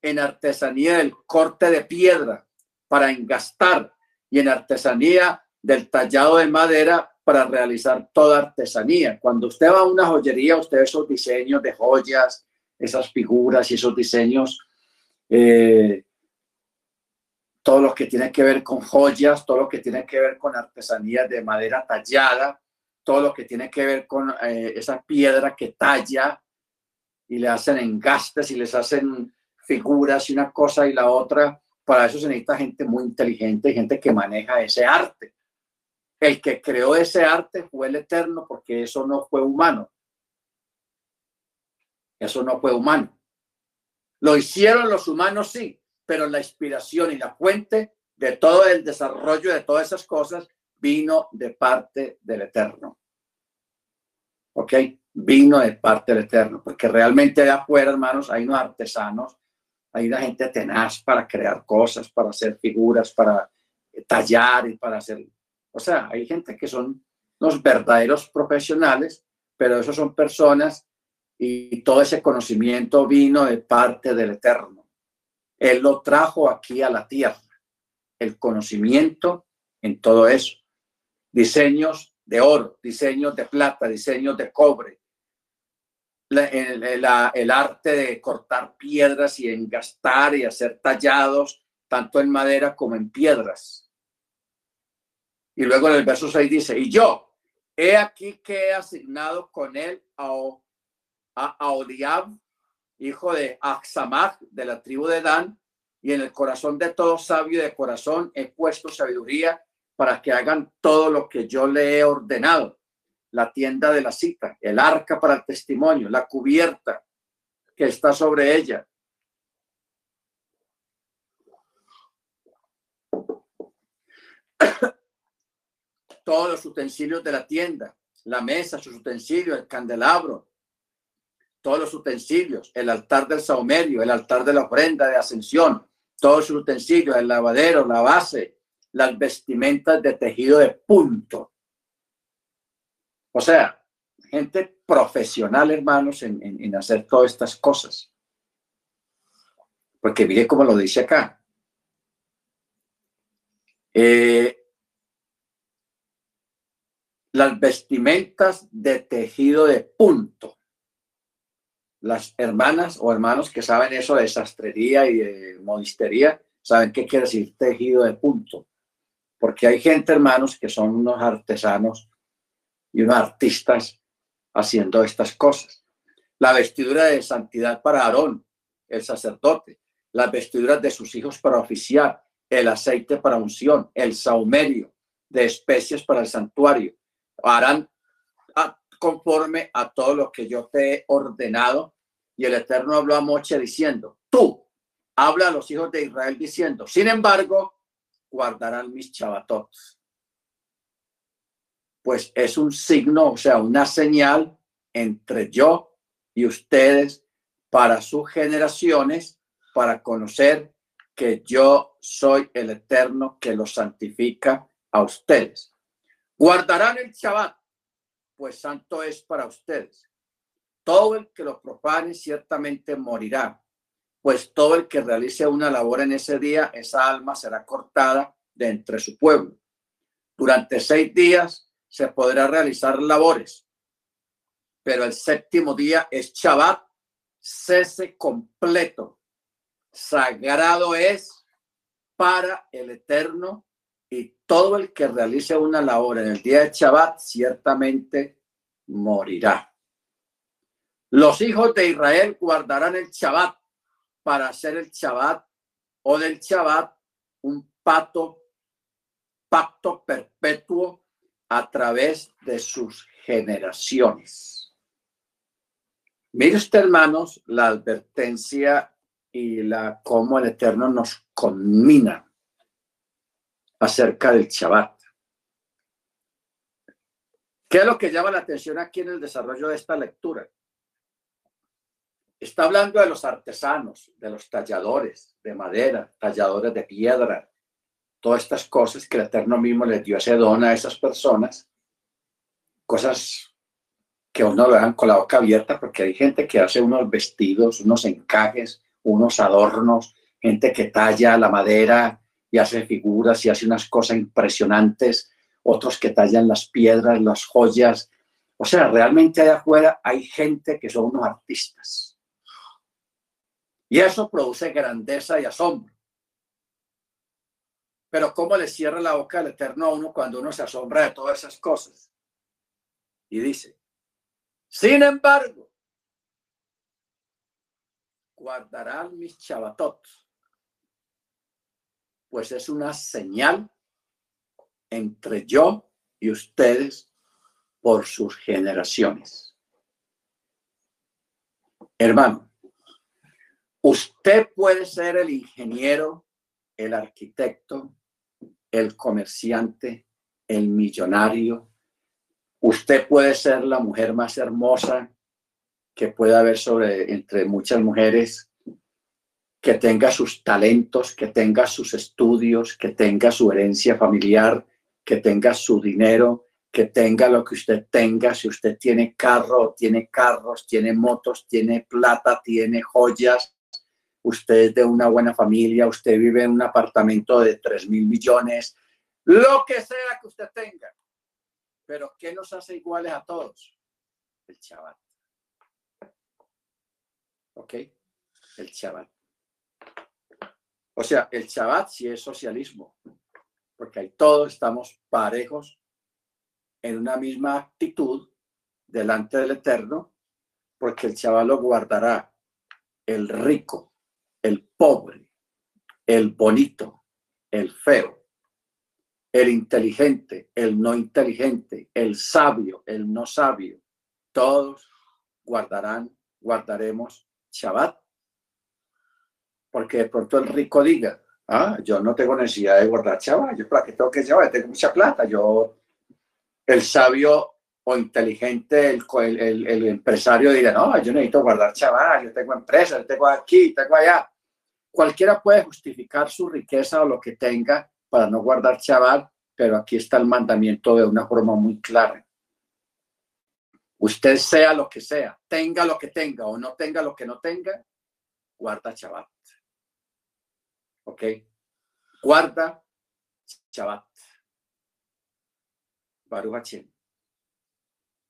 en artesanía el corte de piedra, para engastar, y en artesanía del tallado de madera para realizar toda artesanía. Cuando usted va a una joyería, usted esos diseños de joyas, esas figuras y esos diseños, eh, todo lo que tiene que ver con joyas, todo lo que tiene que ver con artesanía de madera tallada, todo lo que tiene que ver con eh, esa piedra que talla y le hacen engastes y les hacen figuras y una cosa y la otra. Para eso se necesita gente muy inteligente, gente que maneja ese arte. El que creó ese arte fue el Eterno porque eso no fue humano. Eso no fue humano. Lo hicieron los humanos, sí, pero la inspiración y la fuente de todo el desarrollo de todas esas cosas vino de parte del Eterno. ¿Ok? Vino de parte del Eterno, porque realmente de afuera, hermanos, hay unos artesanos, hay una gente tenaz para crear cosas, para hacer figuras, para tallar y para hacer o sea, hay gente que son los verdaderos profesionales, pero esos son personas y todo ese conocimiento vino de parte del Eterno. Él lo trajo aquí a la tierra, el conocimiento en todo eso. Diseños de oro, diseños de plata, diseños de cobre, el, arte de cortar piedras y engastar y hacer tallados, tanto en madera como en piedras. Y luego en el verso 6 dice, y yo, he aquí que he asignado con él a, a, hijo de Axamach, de la tribu de Dan, y en el corazón de todo sabio de corazón he puesto sabiduría para que hagan todo lo que yo le he ordenado. La tienda de la cita, el arca para el testimonio, la cubierta que está sobre ella, <coughs> todos los utensilios de la tienda, la mesa, sus utensilios, el candelabro, todos los utensilios, el altar del saumerio, el altar de la ofrenda de ascensión, todos sus utensilios, el lavadero, la base, las vestimentas de tejido de punto. O sea, gente profesional, hermanos, en, hacer todas estas cosas. Porque mire cómo lo dice acá. Eh, las vestimentas de tejido de punto. Las hermanas o hermanos que saben eso de sastrería y de modistería, saben qué quiere decir tejido de punto. Porque hay gente, hermanos, que son unos artesanos y unos artistas haciendo estas cosas. La vestidura de santidad para Aarón, el sacerdote, las vestiduras de sus hijos para oficiar, el aceite para unción, el saumerio de especies para el santuario, harán conforme a todo lo que yo te he ordenado. Y el Eterno habló a Moche diciendo, tú, habla a los hijos de Israel diciendo, sin embargo, guardarán mis chavatots. Pues es un signo, o sea, una señal entre yo y ustedes para sus generaciones, para conocer que yo soy el Eterno que los santifica a ustedes. Guardarán el Shabbat, pues santo es para ustedes. Todo el que lo profane ciertamente morirá, pues todo el que realice una labor en ese día, esa alma será cortada de entre su pueblo. Durante seis días se podrá realizar labores, pero el séptimo día es Shabbat cese completo. Sagrado es para el Eterno y todo el que realice una labor en el día de Shabbat ciertamente morirá. Los hijos de Israel guardarán el Shabbat para hacer el Shabbat o del Shabbat un pato, pacto perpetuo a través de sus generaciones. Mire usted, hermanos, la advertencia y la cómo el Eterno nos conmina acerca del Shabbat. ¿Qué es lo que llama la atención aquí en el desarrollo de esta lectura? Está hablando de los artesanos, de los talladores de madera, talladores de piedra, todas estas cosas que el Eterno mismo les dio ese don a esas personas, cosas que uno lo dejan con la boca abierta porque hay gente que hace unos vestidos, unos encajes, unos adornos, gente que talla la madera y hace figuras y hace unas cosas impresionantes, otros que tallan las piedras, las joyas. O sea, realmente allá afuera hay gente que son unos artistas. Y eso produce grandeza y asombro. Pero ¿cómo le cierra la boca al Eterno a uno cuando uno se asombra de todas esas cosas? Y dice, sin embargo, guardarán mis chabatot, pues es una señal entre yo y ustedes por sus generaciones. Hermano, usted puede ser el ingeniero, el arquitecto, el comerciante, el millonario. Usted puede ser la mujer más hermosa que pueda haber sobre entre muchas mujeres, que tenga sus talentos, que tenga sus estudios, que tenga su herencia familiar, que tenga su dinero, que tenga lo que usted tenga, si usted tiene carro, tiene carros, tiene motos, tiene plata, tiene joyas, usted es de una buena familia, usted vive en un apartamento de 3 mil millones, lo que sea que usted tenga. Pero ¿qué nos hace iguales a todos? El chaval. ¿Ok? El chaval. O sea, el chaval sí es socialismo, porque ahí todos estamos parejos en una misma actitud delante del Eterno, porque el chaval lo guardará el rico, el pobre, el bonito, el feo, el inteligente, el no inteligente, el sabio, el no sabio, todos guardarán, guardaremos Shabbat. Porque de pronto el rico diga, ah, yo no tengo necesidad de guardar Shabbat, yo para qué tengo que Shabbat, tengo mucha plata, yo, el sabio o inteligente, el, el, el, empresario dirá, no, yo necesito guardar chaval, yo tengo empresa, yo tengo aquí, tengo allá. Cualquiera puede justificar su riqueza o lo que tenga para no guardar chaval, pero aquí está el mandamiento de una forma muy clara. Usted sea lo que sea, tenga lo que tenga o no tenga lo que no tenga, guarda chaval. ¿Ok? Guarda chaval. Baruch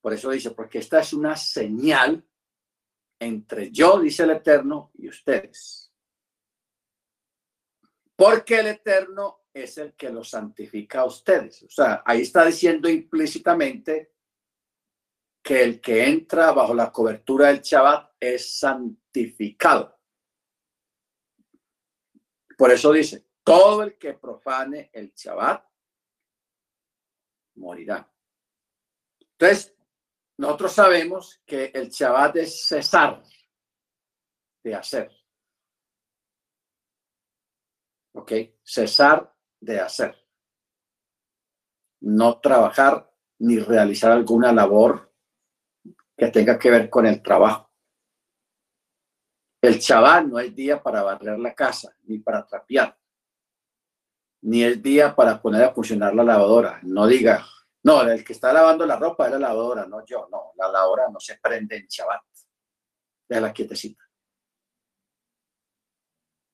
por eso dice, porque esta es una señal entre yo, dice el Eterno, y ustedes. Porque el Eterno es el que los santifica a ustedes. O sea, ahí está diciendo implícitamente que el que entra bajo la cobertura del Shabbat es santificado. Por eso dice, todo el que profane el Shabbat morirá. Entonces, nosotros sabemos que el Shabbat es cesar de hacer. ¿Ok? Cesar de hacer. No trabajar ni realizar alguna labor que tenga que ver con el trabajo. El Shabbat no es día para barrer la casa, ni para trapear, ni es día para poner a funcionar la lavadora. No diga, no, el que está lavando la ropa es la lavadora, no yo. No, la lavadora no se prende en Shabbat. la quietecita.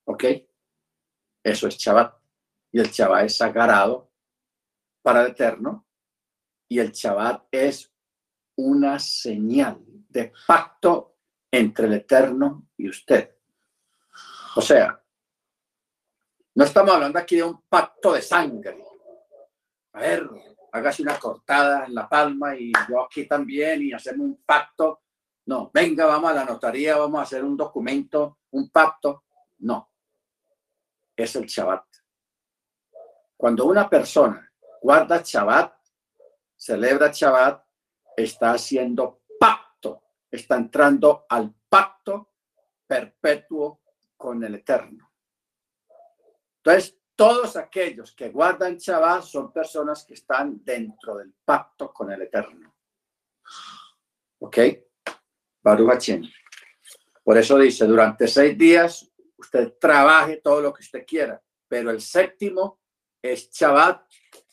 ¿Ok? Eso es Shabbat. Y el Shabbat es sagrado para el Eterno. Y el Shabbat es una señal de pacto entre el Eterno y usted. O sea, no estamos hablando aquí de un pacto de sangre. A ver, hágase una cortada en la palma y yo aquí también y hacemos un pacto. No, venga, vamos a la notaría, vamos a hacer un documento, un pacto. No, es el Shabbat. Cuando una persona guarda Shabbat, celebra Shabbat, está haciendo pacto, está entrando al pacto perpetuo con el Eterno. Entonces, todos aquellos que guardan Shabbat son personas que están dentro del pacto con el Eterno. ¿Ok? Baruch Por eso dice, durante seis días usted trabaje todo lo que usted quiera, pero el séptimo es Shabbat,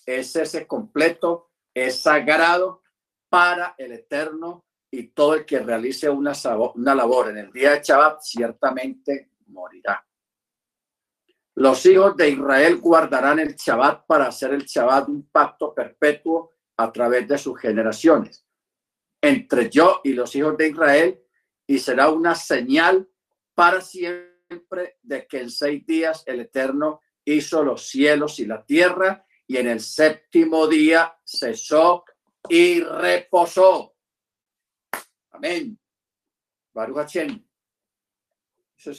es ese completo, es sagrado para el Eterno y todo el que realice una, una labor en el día de Shabbat ciertamente morirá. Los hijos de Israel guardarán el Shabbat para hacer el Shabbat un pacto perpetuo a través de sus generaciones entre yo y los hijos de Israel y será una señal para siempre de que en seis días el Eterno hizo los cielos y la tierra y en el séptimo día cesó y reposó. Amén. Baruch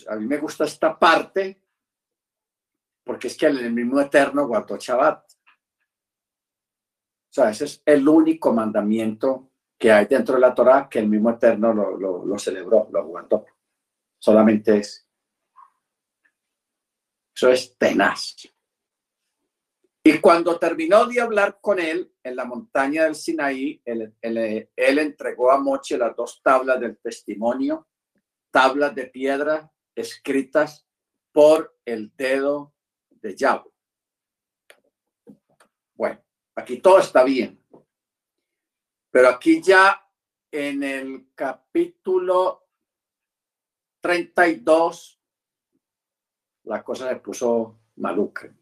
a mí me gusta esta parte porque es que el mismo Eterno guardó Shabbat. O sea, ese es el único mandamiento que hay dentro de la Torah que el mismo Eterno lo, lo, celebró, lo guardó. Solamente es. Eso es tenaz. Y cuando terminó de hablar con él en la montaña del Sinaí, él, él, entregó a Moche las dos tablas del testimonio, tablas de piedra escritas por el dedo de Yahweh. Bueno, aquí todo está bien. Pero aquí ya en el capítulo 32, la cosa se puso maluca.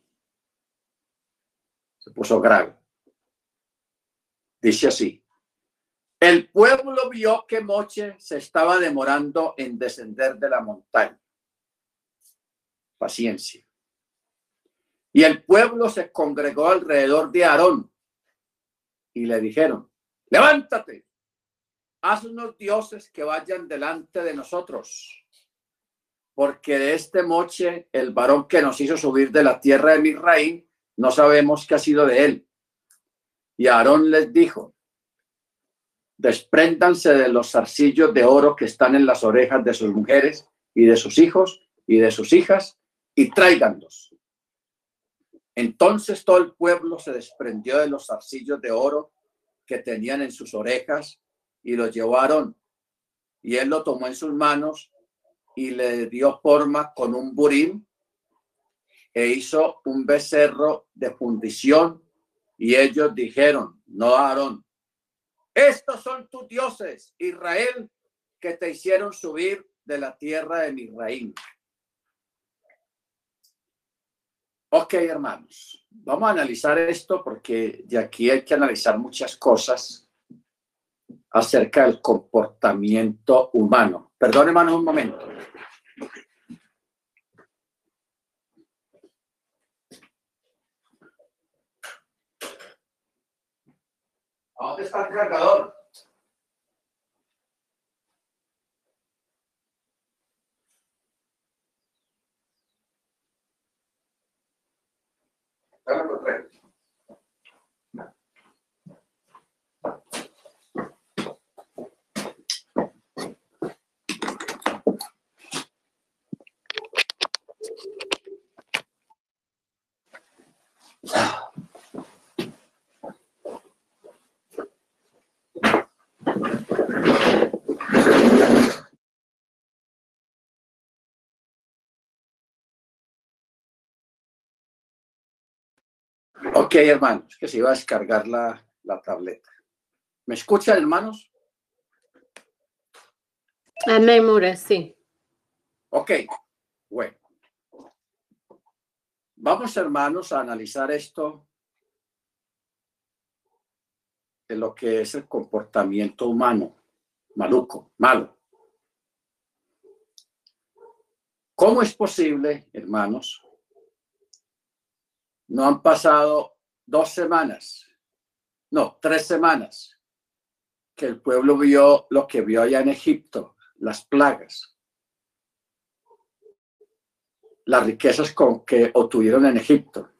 Se puso grave. Dice así. El pueblo vio que Moche se estaba demorando en descender de la montaña. Paciencia. Y el pueblo se congregó alrededor de Aarón y le dijeron, levántate, haz unos dioses que vayan delante de nosotros, porque de este moche, el varón que nos hizo subir de la tierra de Misraín, no sabemos qué ha sido de él. Y Aarón les dijo, despréndanse de los zarcillos de oro que están en las orejas de sus mujeres y de sus hijos y de sus hijas y tráiganlos entonces todo el pueblo se desprendió de los zarcillos de oro que tenían en sus orejas y lo llevaron. Y él lo tomó en sus manos y le dio forma con un burín e hizo un becerro de fundición. Y ellos dijeron, no Aarón, estos son tus dioses, Israel, que te hicieron subir de la tierra de Misraín. Ok, hermanos, vamos a analizar esto porque de aquí hay que analizar muchas cosas acerca del comportamiento humano. Perdón, hermanos, un momento. dónde está el cargador? 刚才。Ok, hermanos, que se iba a descargar la, la tableta. ¿Me escuchan, hermanos? Amén, Mure, sí. Ok, bueno. Vamos, hermanos, a analizar esto de lo que es el comportamiento humano, maluco, malo. ¿Cómo es posible, hermanos? No han pasado dos semanas, no, tres semanas, que el pueblo vio lo que vio allá en Egipto, las plagas, las riquezas con que obtuvieron en Egipto,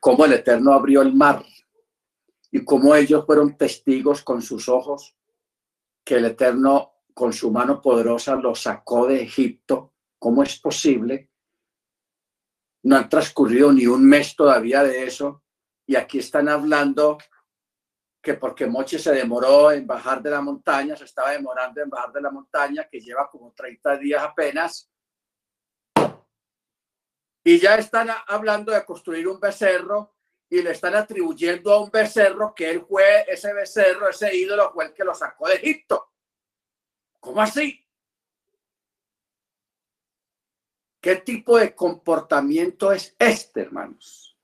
cómo el Eterno abrió el mar. Y cómo ellos fueron testigos con sus ojos. Que el Eterno con su mano poderosa los sacó de Egipto. ¿Cómo es posible? No han transcurrido ni un mes todavía de eso y aquí están hablando que porque Moche se demoró en bajar de la montaña, se estaba demorando en bajar de la montaña, que lleva como 30 días apenas, y ya están hablando de construir un becerro y le están atribuyendo a un becerro que él fue ese becerro, ese ídolo fue el que lo sacó de Egipto. ¿Cómo así? ¿Qué tipo de comportamiento es este, hermanos?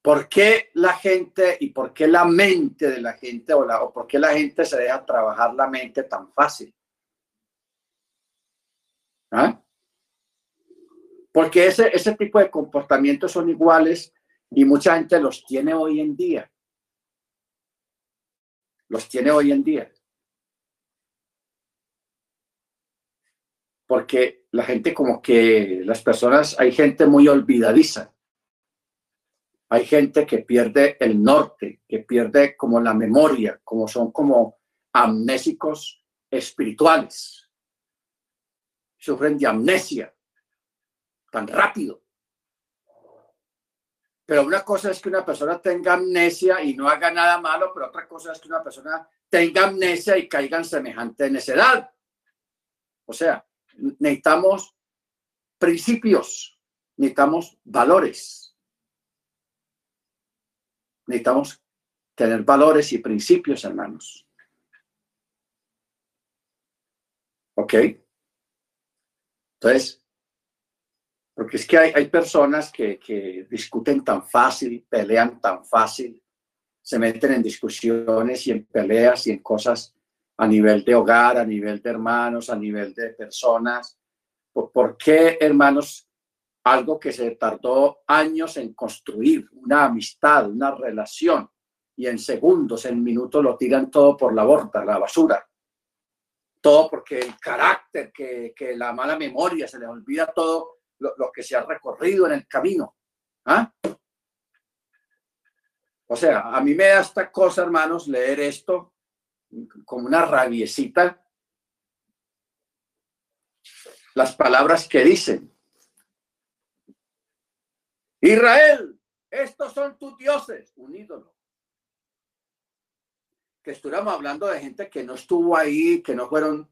¿Por qué la gente y por qué la mente de la gente o, la, o por qué la gente se deja trabajar la mente tan fácil? ¿Ah? Porque ese, ese tipo de comportamientos son iguales y mucha gente los tiene hoy en día. Los tiene hoy en día. Porque la gente como que las personas, hay gente muy olvidadiza. Hay gente que pierde el norte, que pierde como la memoria, como son como amnésicos espirituales. Sufren de amnesia tan rápido. Pero una cosa es que una persona tenga amnesia y no haga nada malo, pero otra cosa es que una persona tenga amnesia y caiga en semejante necedad. O sea, necesitamos principios, necesitamos valores. Necesitamos tener valores y principios, hermanos. ¿Ok? Entonces, porque es que hay, hay personas que, que, discuten tan fácil, pelean tan fácil, se meten en discusiones y en peleas y en cosas a nivel de hogar, a nivel de hermanos, a nivel de personas. ¿Por, qué, hermanos, algo que se tardó años en construir, una amistad, una relación, y en segundos, en minutos lo tiran todo por la borda, la basura? Todo porque el carácter, que, que la mala memoria, se les olvida todo lo, que se ha recorrido en el camino. ¿Ah? O sea, a mí me da esta cosa, hermanos, leer esto como una rabiecita. Las palabras que dicen. Israel, estos son tus dioses, un ídolo. Que estuviéramos hablando de gente que no estuvo ahí, que no fueron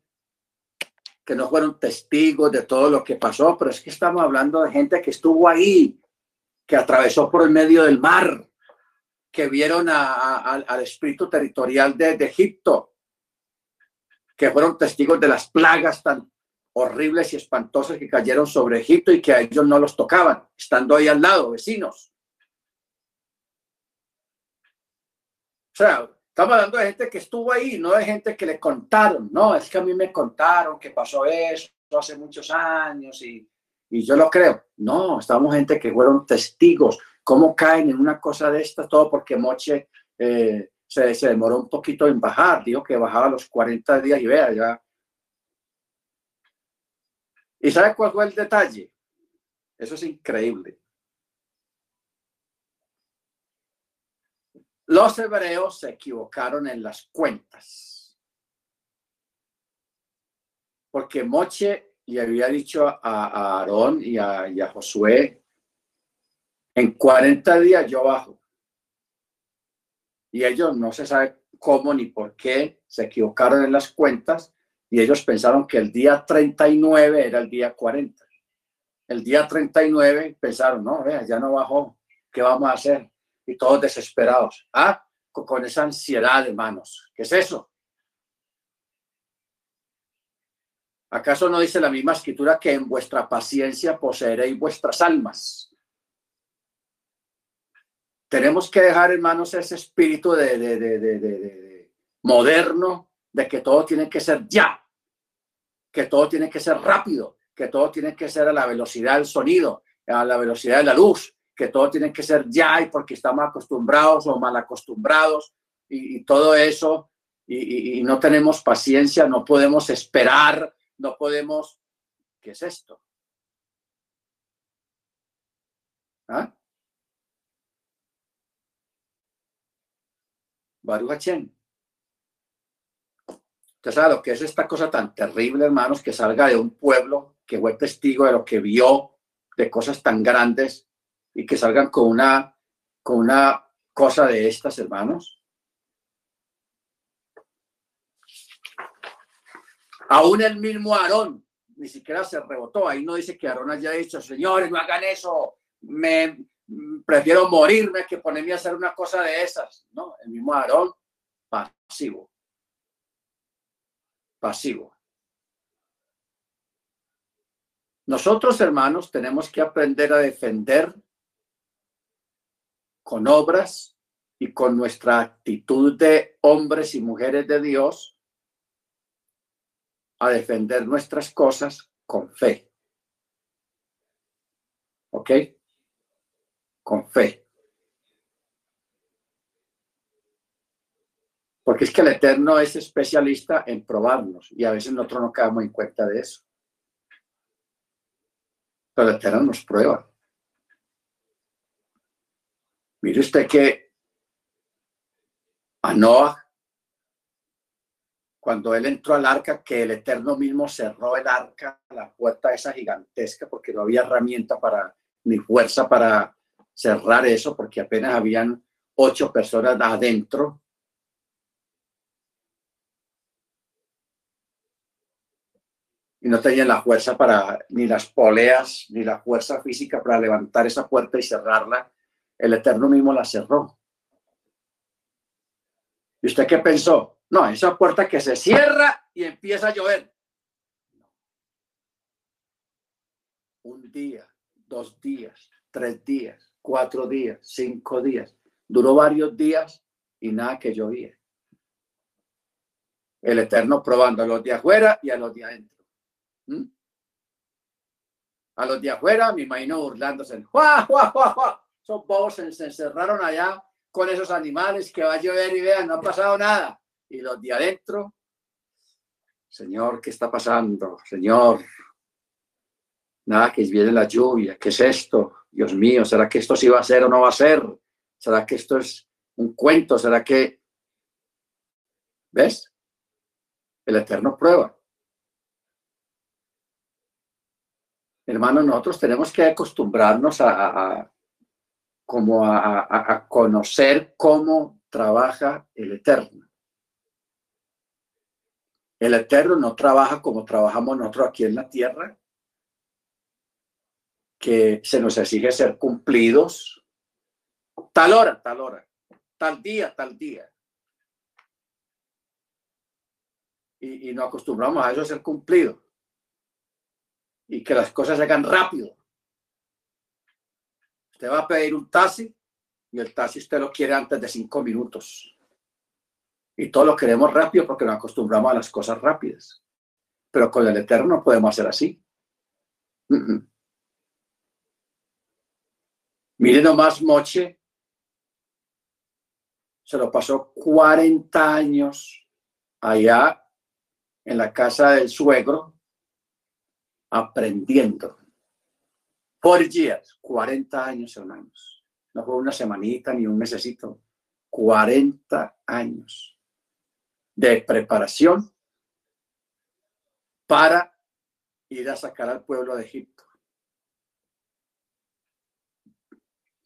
que no fueron testigos de todo lo que pasó, pero es que estamos hablando de gente que estuvo ahí, que atravesó por el medio del mar, que vieron al espíritu territorial de, de Egipto, que fueron testigos de las plagas tan horribles y espantosas que cayeron sobre Egipto y que a ellos no los tocaban, estando ahí al lado, vecinos. O sea, Estamos hablando de gente que estuvo ahí, no de gente que le contaron. No, es que a mí me contaron que pasó eso hace muchos años y, y yo lo creo. No, estamos gente que fueron testigos. ¿Cómo caen en una cosa de esta? Todo porque Moche eh, se, se, demoró un poquito en bajar. Dijo que bajaba los 40 días y vea ya. ¿Y sabe cuál fue el detalle? Eso es increíble. Los hebreos se equivocaron en las cuentas. Porque Moche le había dicho a, Aarón y a, y a Josué, en 40 días yo bajo. Y ellos no se sabe cómo ni por qué se equivocaron en las cuentas y ellos pensaron que el día 39 era el día 40. El día 39 pensaron, no, vea, ya no bajó, ¿qué vamos a hacer? y todos desesperados. Ah, con esa ansiedad, hermanos. ¿Qué es eso? ¿Acaso no dice la misma escritura que en vuestra paciencia poseeréis vuestras almas? Tenemos que dejar, hermanos, ese espíritu de, de, de, de moderno, de que todo tiene que ser ya. que todo tiene que ser rápido, que todo tiene que ser a la velocidad del sonido, a la velocidad de la luz, que todo tiene que ser ya y porque estamos acostumbrados o mal acostumbrados y, todo eso y, no tenemos paciencia, no podemos esperar, no podemos... ¿Qué es esto? ¿Ah? Baruch Usted sabe lo que es esta cosa tan terrible, hermanos, que salga de un pueblo que fue testigo de lo que vio, de cosas tan grandes, y que salgan con una, con una cosa de estas, hermanos. Aún el mismo Aarón ni siquiera se rebotó. Ahí no dice que Aarón haya dicho, señores, no hagan eso. Me prefiero morirme que ponerme a hacer una cosa de esas. No, el mismo Aarón, pasivo pasivo. Nosotros, hermanos, tenemos que aprender a defender con obras y con nuestra actitud de hombres y mujeres de Dios a defender nuestras cosas con fe. ¿Ok? Con fe. Porque es que el Eterno es especialista en probarnos y a veces nosotros no quedamos en cuenta de eso. Pero el Eterno nos prueba. Mire usted que a Noah, cuando él entró al arca, que el Eterno mismo cerró el arca, la puerta esa gigantesca, porque no había herramienta para, ni fuerza para cerrar eso, porque apenas habían ocho personas adentro y no tenían la fuerza para, ni las poleas, ni la fuerza física para levantar esa puerta y cerrarla. El Eterno mismo la cerró. ¿Y usted qué pensó? No, esa puerta que se cierra y empieza a llover. Un día, dos días, tres días, cuatro días, cinco días. Duró varios días y nada que llovía. El Eterno probando a los de afuera y a los de adentro. ¿Mm? A los de afuera, me imagino burlándose. ¡Jua, jua, jua, Son bobos, se, encerraron allá con esos animales que va a llover y vean, no ha pasado nada. Y los de adentro, Señor, ¿qué está pasando? Señor, nada, que viene la lluvia, ¿qué es esto? Dios mío, ¿será que esto sí va a ser o no va a ser? ¿Será que esto es un cuento? ¿Será que... ¿Ves? El Eterno prueba. hermanos, nosotros tenemos que acostumbrarnos a, como a, conocer cómo trabaja el Eterno. El Eterno no trabaja como trabajamos nosotros aquí en la tierra, que se nos exige ser cumplidos tal hora, tal hora, tal día, tal día. Y, y no acostumbramos a eso a ser cumplido y que las cosas se hagan rápido. Usted va a pedir un taxi y el taxi usted lo quiere antes de cinco minutos. Y todo lo queremos rápido porque nos acostumbramos a las cosas rápidas. Pero con el Eterno no podemos hacer así. Mire nomás Moche. Se lo pasó 40 años allá en la casa del suegro aprendiendo. Por días, 40 años, hermanos. No fue una semanita ni un mesecito. 40 años de preparación para ir a sacar al pueblo de Egipto.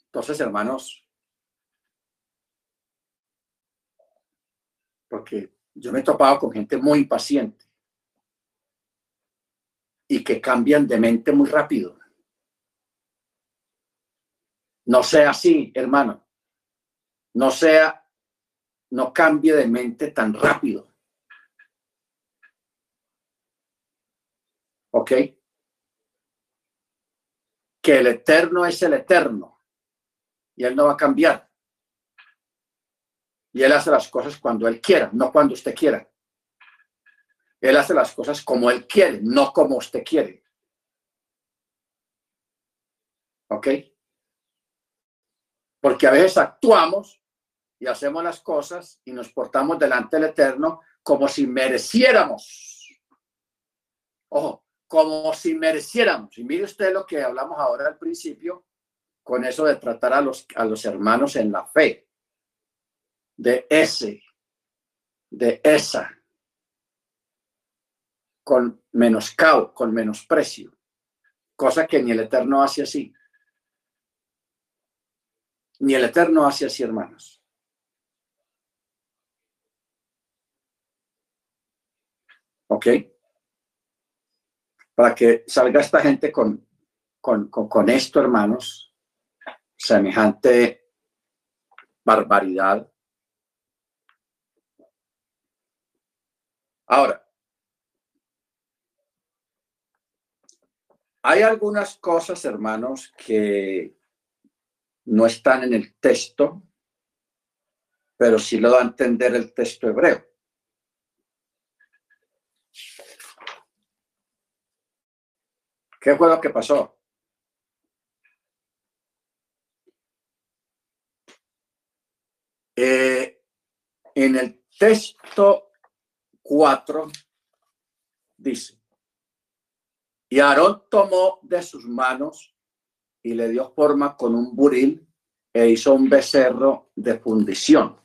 Entonces, hermanos, porque yo me he topado con gente muy impaciente y que cambian de mente muy rápido. No sea así, hermano. No sea, no cambie de mente tan rápido. ¿Ok? Que el eterno es el eterno y él no va a cambiar. Y él hace las cosas cuando él quiera, no cuando usted quiera. Él hace las cosas como Él quiere, no como usted quiere. ¿Ok? Porque a veces actuamos y hacemos las cosas y nos portamos delante del Eterno como si mereciéramos. Ojo, como si mereciéramos. Y mire usted lo que hablamos ahora al principio con eso de tratar a los, a los hermanos en la fe. De ese, de esa, con menoscabo, con menosprecio. Cosa que ni el Eterno hace así. Ni el Eterno hace así, hermanos. ¿Ok? Para que salga esta gente con, con, con, esto, hermanos, semejante barbaridad. Ahora, hay algunas cosas, hermanos, que no están en el texto, pero sí lo da a entender el texto hebreo. ¿Qué fue lo que pasó? Eh, en el texto 4 dice, y Aarón tomó de sus manos y le dio forma con un buril e hizo un becerro de fundición.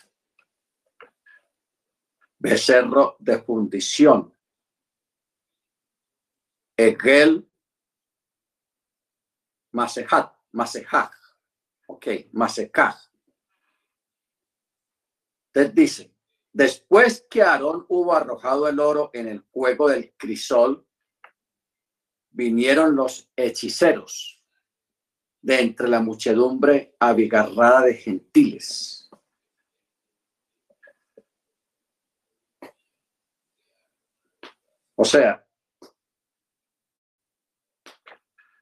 Becerro de fundición. Egel Masejat, Masejaj. Ok, Masejaj. Entonces dice, después que Aarón hubo arrojado el oro en el juego del crisol, vinieron los hechiceros de entre la muchedumbre abigarrada de gentiles. O sea,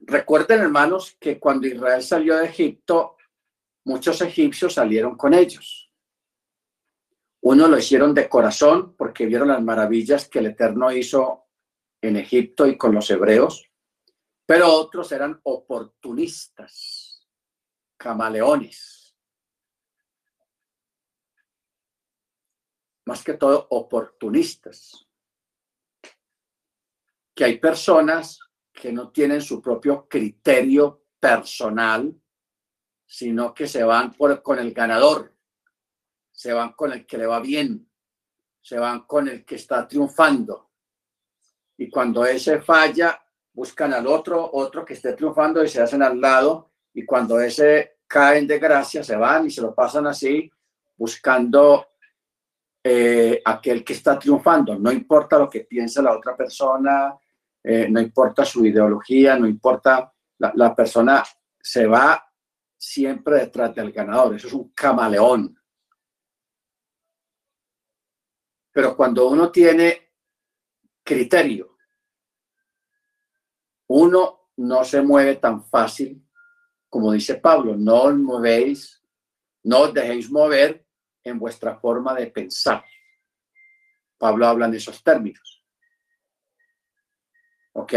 recuerden hermanos que cuando Israel salió de Egipto, muchos egipcios salieron con ellos. Uno lo hicieron de corazón porque vieron las maravillas que el Eterno hizo en Egipto y con los hebreos pero otros eran oportunistas, camaleones. Más que todo oportunistas. Que hay personas que no tienen su propio criterio personal, sino que se van por, con el ganador, se van con el que le va bien, se van con el que está triunfando. Y cuando ese falla, buscan al otro, otro que esté triunfando y se hacen al lado y cuando ese caen de gracia se van y se lo pasan así buscando eh, aquel que está triunfando. No importa lo que piense la otra persona, eh, no importa su ideología, no importa, la, la persona se va siempre detrás del ganador. Eso es un camaleón. Pero cuando uno tiene criterio, uno no se mueve tan fácil, como dice Pablo, no os movéis, no os dejéis mover en vuestra forma de pensar. Pablo habla en esos términos. ¿Ok?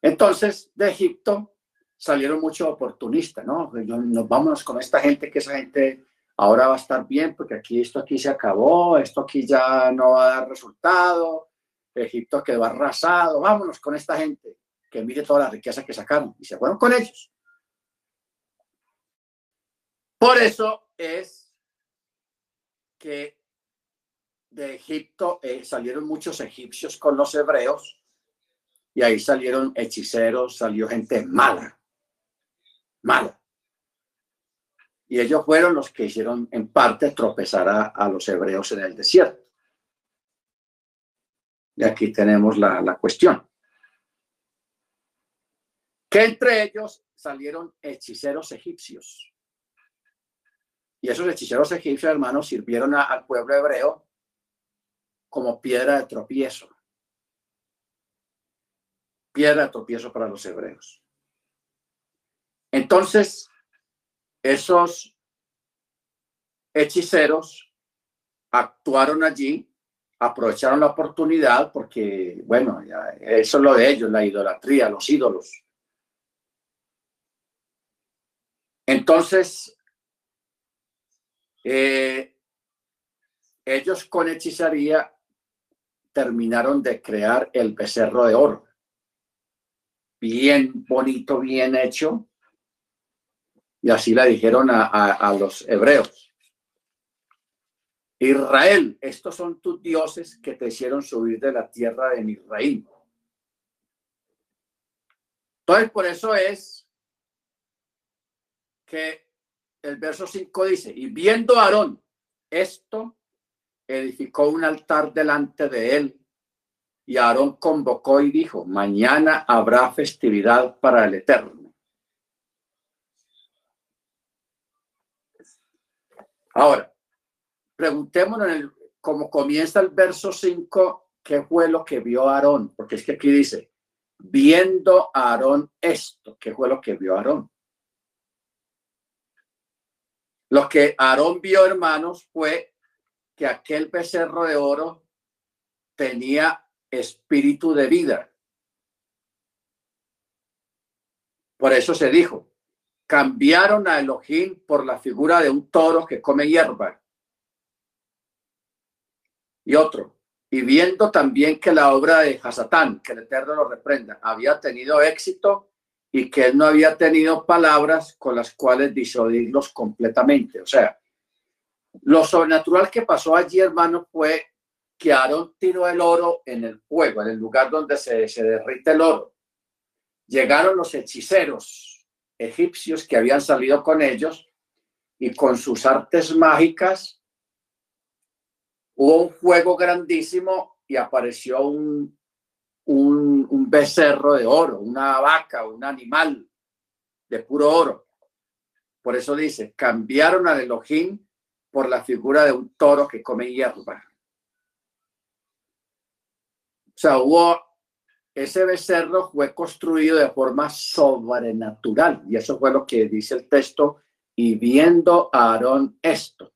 Entonces, de Egipto salieron muchos oportunistas, ¿no? Nos vámonos con esta gente, que esa gente ahora va a estar bien, porque aquí esto aquí se acabó, esto aquí ya no va a dar resultado, Egipto quedó arrasado, vámonos con esta gente que mire toda la riqueza que sacaron y se fueron con ellos. Por eso es que de Egipto eh, salieron muchos egipcios con los hebreos y ahí salieron hechiceros, salió gente mala, mala. Y ellos fueron los que hicieron en parte tropezar a, a los hebreos en el desierto. Y aquí tenemos la, la cuestión que entre ellos salieron hechiceros egipcios. Y esos hechiceros egipcios, hermanos, sirvieron al pueblo hebreo como piedra de tropiezo. Piedra de tropiezo para los hebreos. Entonces, esos hechiceros actuaron allí aprovecharon la oportunidad porque, bueno, eso es lo de ellos, la idolatría, los ídolos. Entonces, eh, ellos con hechicería terminaron de crear el becerro de oro. Bien bonito, bien hecho. Y así le dijeron a, a los hebreos. Israel, estos son tus dioses que te hicieron subir de la tierra de Israel. Entonces, por eso es que el verso 5 dice, y viendo a Aarón esto, edificó un altar delante de él, y Aarón convocó y dijo, mañana habrá festividad para el Eterno. Ahora, preguntémonos, en el, como comienza el verso 5, ¿qué fue lo que vio Aarón? Porque es que aquí dice, viendo a Aarón esto, ¿qué fue lo que vio Aarón? Lo que Aarón vio, hermanos, fue que aquel becerro de oro tenía espíritu de vida. Por eso se dijo, cambiaron a Elohim por la figura de un toro que come hierba. Y otro, y viendo también que la obra de Hasatán, que el Eterno lo reprenda, había tenido éxito y que él no había tenido palabras con las cuales disuadirlos completamente. O sea, lo sobrenatural que pasó allí, hermano, fue que Aarón tiró el oro en el fuego, en el lugar donde se, se derrite el oro. Llegaron los hechiceros egipcios que habían salido con ellos y con sus artes mágicas hubo un fuego grandísimo y apareció un, un, becerro de oro, una vaca, un animal de puro oro. Por eso dice, cambiaron al Elohim por la figura de un toro que come hierba. O sea, hubo, ese becerro fue construido de forma sobrenatural. Y eso fue lo que dice el texto. Y viendo a Aarón esto,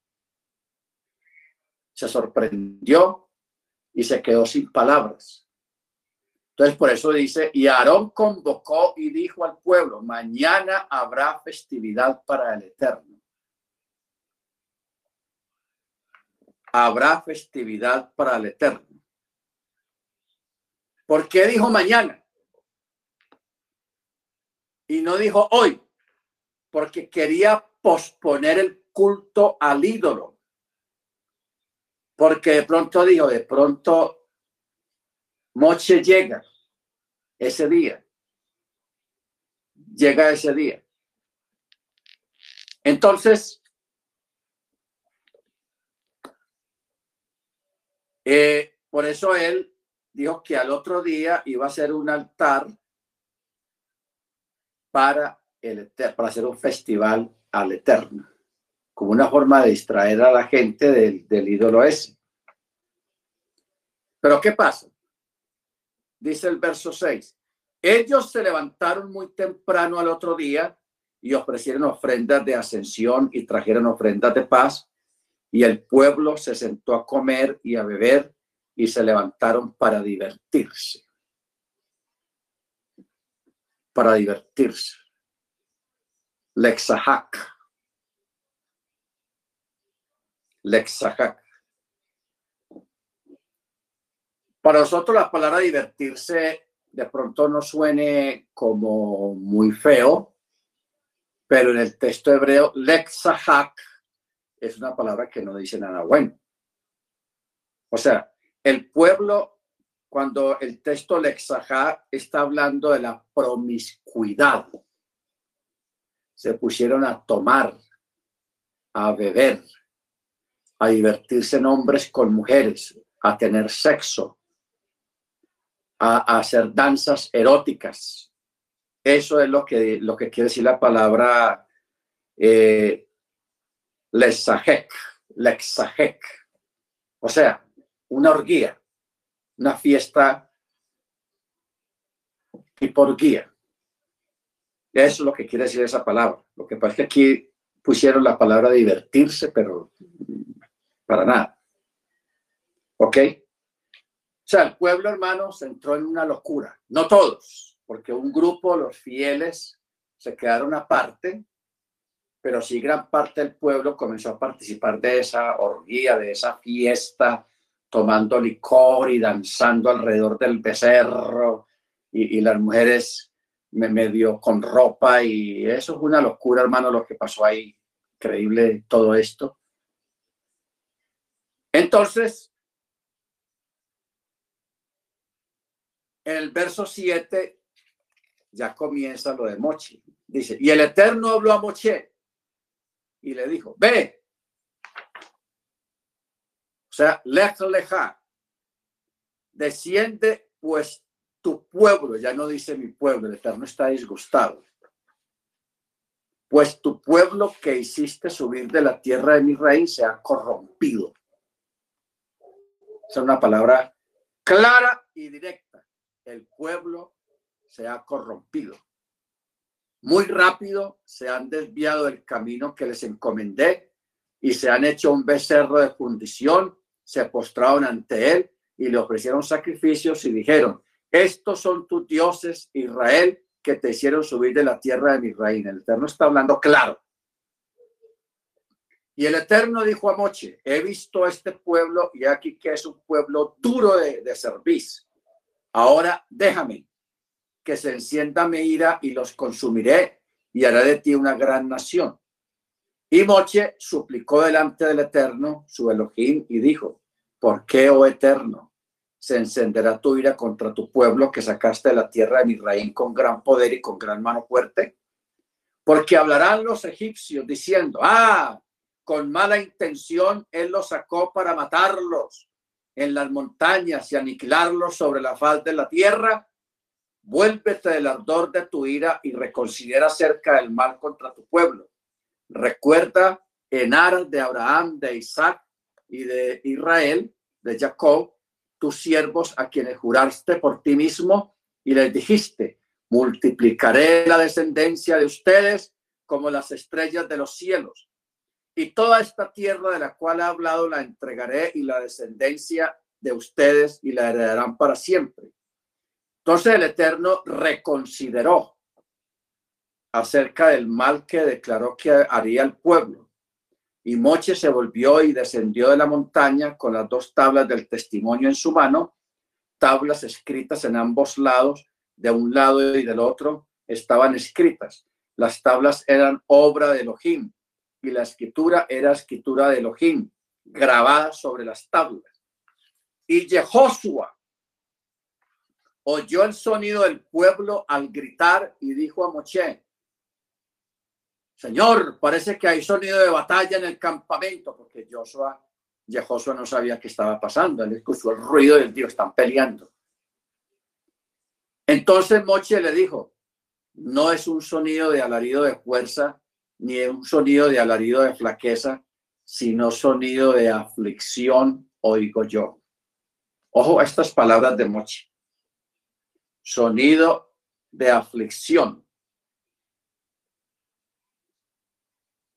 se sorprendió y se quedó sin palabras. Entonces, por eso dice, y Aarón convocó y dijo al pueblo, mañana habrá festividad para el Eterno. Habrá festividad para el Eterno. ¿Por qué dijo mañana? Y no dijo hoy, porque quería posponer el culto al ídolo porque de pronto dijo, de pronto Moche llega ese día. Llega ese día. Entonces, eh, por eso él dijo que al otro día iba a ser un altar para, el, para hacer un festival al Eterno como una forma de distraer a la gente del, del ídolo ese. Pero ¿qué pasa? Dice el verso 6. Ellos se levantaron muy temprano al otro día y ofrecieron ofrendas de ascensión y trajeron ofrendas de paz. Y el pueblo se sentó a comer y a beber y se levantaron para divertirse. Para divertirse. Lexahak Lexahac. Para nosotros la palabra divertirse de pronto no suene como muy feo, pero en el texto hebreo, lexahak es una palabra que no dice nada bueno. O sea, el pueblo, cuando el texto lexahak está hablando de la promiscuidad, se pusieron a tomar, a beber, a divertirse en hombres con mujeres, a tener sexo, a, hacer danzas eróticas. Eso es lo que, lo que quiere decir la palabra eh, lesajek. O sea, una orgía, una fiesta tipo orgía. Eso es lo que quiere decir esa palabra. Lo que pasa es que aquí pusieron la palabra divertirse, pero para nada. ¿Ok? O sea, el pueblo, hermanos, entró en una locura. No todos, porque un grupo, los fieles, se quedaron aparte, pero sí gran parte del pueblo comenzó a participar de esa orgía, de esa fiesta, tomando licor y danzando alrededor del becerro, y, las mujeres me medio con ropa, y eso fue una locura, hermano, lo que pasó ahí. Increíble todo esto. Entonces, en el verso 7 ya comienza lo de Mochi. Dice, y el Eterno habló a Moche y le dijo, ve. Sea, lej leja, desciende pues tu pueblo, ya no dice mi pueblo, el Eterno está disgustado. Pues tu pueblo que hiciste subir de la tierra de mi rey se ha corrompido. Es una palabra clara y directa el pueblo se ha corrompido. Muy rápido se han desviado del camino que les encomendé y se han hecho un becerro de fundición, se postraron ante él y le ofrecieron sacrificios y dijeron, estos son tus dioses, Israel, que te hicieron subir de la tierra de mi reina. El Eterno está hablando claro. Y el Eterno dijo a Moche, he visto este pueblo y aquí que es un pueblo duro de, de Ahora déjame que se encienda mi ira y los consumiré y haré de ti una gran nación. Y Moche suplicó delante del Eterno, su Elohim, y dijo, ¿por qué, oh Eterno, se encenderá tu ira contra tu pueblo que sacaste de la tierra de mi reino con gran poder y con gran mano fuerte? Porque hablarán los egipcios diciendo, ah, con mala intención él los sacó para matarlos en las montañas y aniquilarlos sobre la faz de la tierra, vuélvete del ardor de tu ira y reconsidera acerca del mal contra tu pueblo. Recuerda en aras de Abraham, de Isaac y de Israel, de Jacob, tus siervos a quienes juraste por ti mismo y les dijiste, multiplicaré la descendencia de ustedes como las estrellas de los cielos y toda esta tierra de la cual ha hablado la entregaré y la descendencia de ustedes y la heredarán para siempre. Entonces el Eterno reconsideró acerca del mal que declaró que haría el pueblo. Y Moche se volvió y descendió de la montaña con las dos tablas del testimonio en su mano, tablas escritas en ambos lados, de un lado y del otro, estaban escritas. Las tablas eran obra de Elohim, y la escritura era escritura de Elohim, grabada sobre las tablas. Y Jehoshua oyó el sonido del pueblo al gritar y dijo a Moche, Señor, parece que hay sonido de batalla en el campamento, porque Joshua, Jehoshua no sabía qué estaba pasando. Él escuchó el ruido del Dios, están peleando. Entonces Moche le dijo, no es un sonido de alarido de fuerza ni un sonido de alarido de flaqueza, sino sonido de aflicción, oigo yo. Ojo a estas palabras de Mochi. Sonido de aflicción.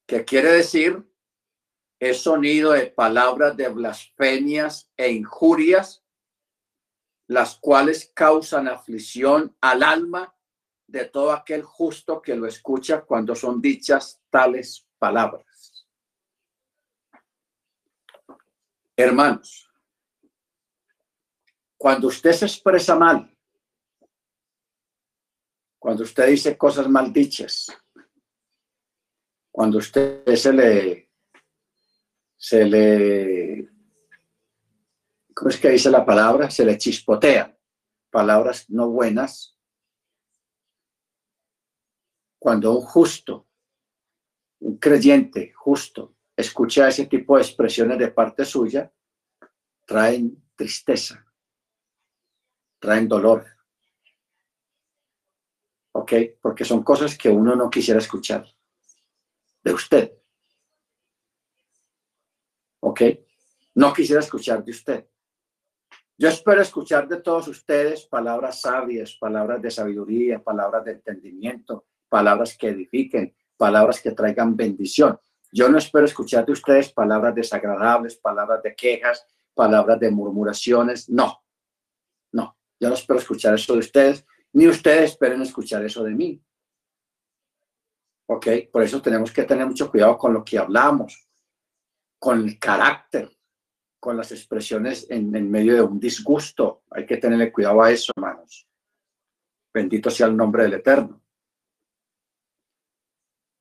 ¿Qué quiere decir? Es sonido de palabras de blasfemias e injurias, las cuales causan aflicción al alma de todo aquel justo que lo escucha cuando son dichas tales palabras. Hermanos, cuando usted se expresa mal, cuando usted dice cosas mal dichas, cuando usted se le, se le, ¿cómo es que dice la palabra? Se le chispotea palabras no buenas, cuando un justo, un creyente justo, escucha ese tipo de expresiones de parte suya, traen tristeza, traen dolor. ¿Ok? Porque son cosas que uno no quisiera escuchar de usted. ¿Ok? No quisiera escuchar de usted. Yo espero escuchar de todos ustedes palabras sabias, palabras de sabiduría, palabras de entendimiento, palabras que edifiquen, palabras que traigan bendición. Yo no espero escuchar de ustedes palabras desagradables, palabras de quejas, palabras de murmuraciones, no. Yo no espero escuchar eso de ustedes, ni ustedes esperen escuchar eso de mí. ¿Ok? Por eso tenemos que tener mucho cuidado con lo que hablamos, con el carácter, con las expresiones en, en medio de un disgusto. Hay que tenerle cuidado a eso, hermanos. Bendito sea el nombre del Eterno.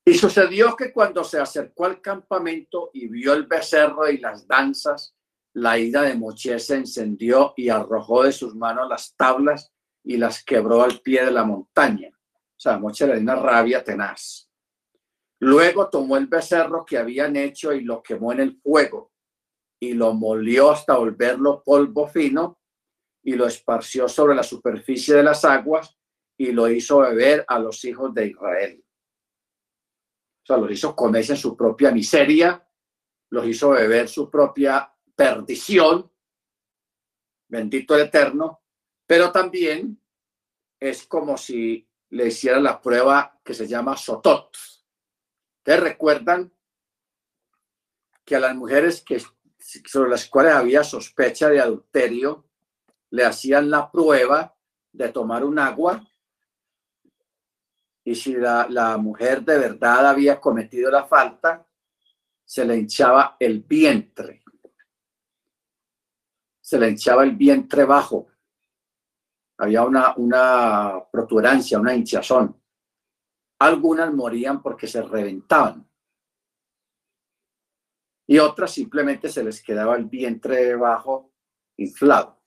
Y sucedió que cuando se acercó al campamento y vio el becerro y las danzas, la ira de Moche se encendió y arrojó de sus manos las tablas y las quebró al pie de la montaña. O sea, Moche le dio una rabia tenaz. Luego tomó el becerro que habían hecho y lo quemó en el fuego y lo molió hasta volverlo polvo fino y lo esparció sobre la superficie de las aguas y lo hizo beber a los hijos de Israel. O sea, los hizo comerse en su propia miseria, los hizo beber su propia perdición, bendito el Eterno, pero también es como si le hiciera la prueba que se llama Sotot. ¿Ustedes recuerdan que a las mujeres que, sobre las cuales había sospecha de adulterio le hacían la prueba de tomar un agua y si la, la, mujer de verdad había cometido la falta, se le hinchaba el vientre se le hinchaba el vientre bajo. Había una, una protuberancia, una hinchazón. Algunas morían porque se reventaban. Y otras simplemente se les quedaba el vientre bajo inflado.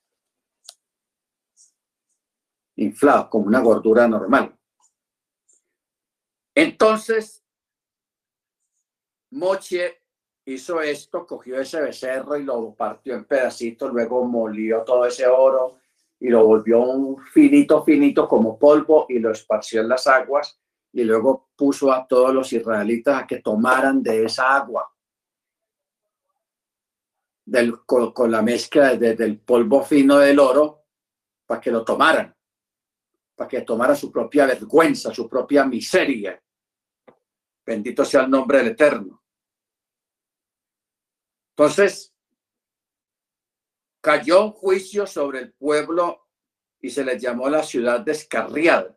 Inflado, como una gordura normal. Entonces, Moche hizo esto, cogió ese becerro y lo partió en pedacitos, luego molió todo ese oro y lo volvió un finito, finito como polvo y lo esparció en las aguas y luego puso a todos los israelitas a que tomaran de esa agua, del, con, la mezcla del polvo fino del oro, para que lo tomaran, para que tomara su propia vergüenza, su propia miseria. Bendito sea el nombre del Eterno. Entonces, cayó un juicio sobre el pueblo y se le llamó la ciudad descarriada.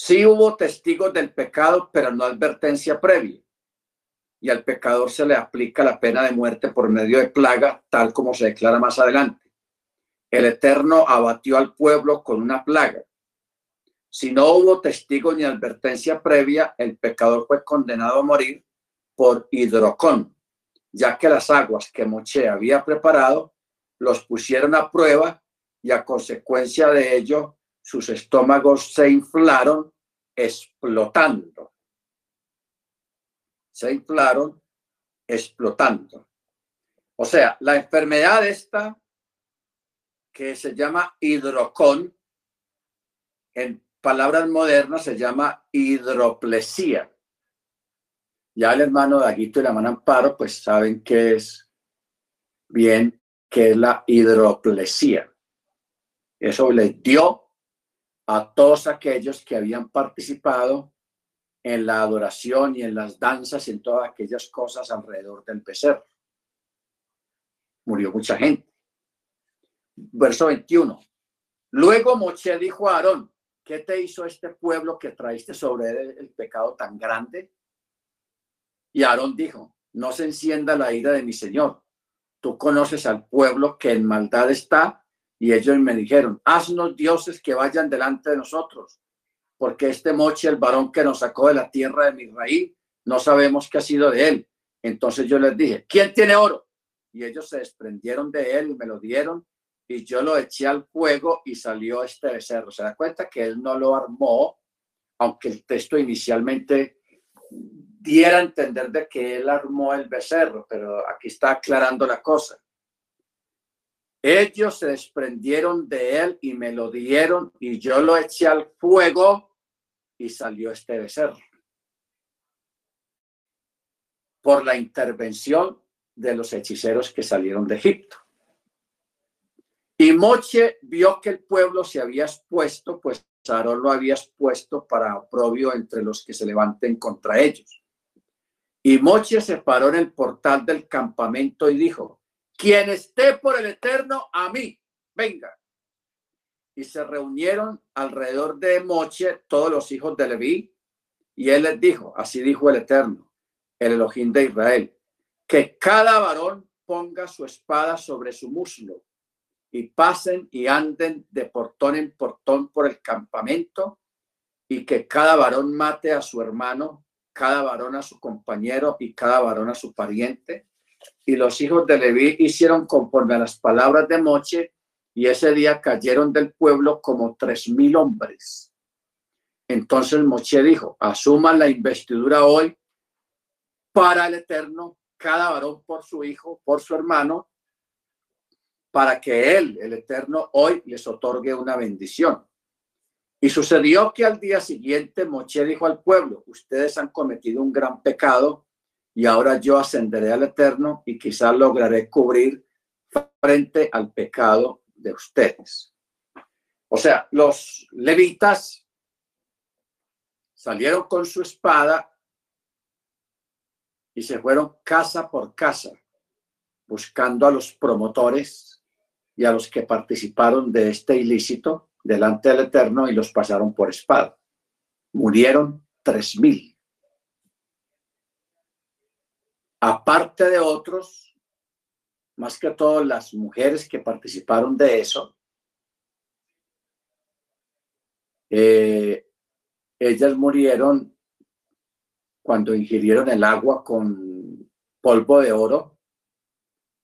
Sí hubo testigos del pecado, pero no advertencia previa. Y al pecador se le aplica la pena de muerte por medio de plaga, tal como se declara más adelante. El Eterno abatió al pueblo con una plaga. Si no hubo testigo ni advertencia previa, el pecador fue condenado a morir por hidrocón, ya que las aguas que Moche había preparado los pusieron a prueba y a consecuencia de ello sus estómagos se inflaron explotando. Se inflaron explotando. O sea, la enfermedad esta que se llama hidrocón, en palabras modernas se llama hidroplesía. Ya el hermano Daguito y la hermana Amparo, pues saben que es bien, que es la hidroplesía. Eso les dio a todos aquellos que habían participado en la adoración y en las danzas y en todas aquellas cosas alrededor del becerro. Murió mucha gente. Verso 21. Luego Moche dijo a Aarón, ¿qué te hizo este pueblo que traíste sobre él el pecado tan grande? Y Aarón dijo, no se encienda la ira de mi Señor. Tú conoces al pueblo que en maldad está. Y ellos me dijeron, haznos dioses que vayan delante de nosotros, porque este moche, el varón que nos sacó de la tierra de mi raíz, no sabemos qué ha sido de él. Entonces yo les dije, ¿quién tiene oro? Y ellos se desprendieron de él y me lo dieron y yo lo eché al fuego y salió este becerro. Se da cuenta que él no lo armó, aunque el texto inicialmente diera a entender de que él armó el becerro, pero aquí está aclarando la cosa. Ellos se desprendieron de él y me lo dieron y yo lo eché al fuego y salió este becerro. Por la intervención de los hechiceros que salieron de Egipto. Y Moche vio que el pueblo se había expuesto, pues Aarón lo había expuesto para oprobio entre los que se levanten contra ellos. Y Moche se paró en el portal del campamento y dijo, quien esté por el eterno, a mí, venga. y se reunieron alrededor de Moche todos los hijos de Leví, y él les dijo, así dijo el Eterno, el Elohim de Israel, que cada varón ponga su espada sobre su muslo y pasen y anden de portón en portón por el campamento y que cada varón mate a su hermano, cada varón a su compañero y cada varón a su pariente. Y los hijos de Leví hicieron conforme a las palabras de Moche y ese día cayeron del pueblo como tres mil hombres. Entonces Moche dijo, asuman la investidura hoy para el Eterno, cada varón por su hijo, por su hermano, para que Él, el Eterno, hoy les otorgue una bendición. Y sucedió que al día siguiente Moche dijo al pueblo, ustedes han cometido un gran pecado y ahora yo ascenderé al Eterno y quizás lograré cubrir frente al pecado de ustedes. O sea, los levitas salieron con su espada y se fueron casa por casa buscando a los promotores y a los que participaron de este ilícito delante del Eterno y los pasaron por espada. Murieron tres mil. Aparte de otros, más que todo las mujeres que participaron de eso, eh, ellas murieron cuando ingirieron el agua con polvo de oro,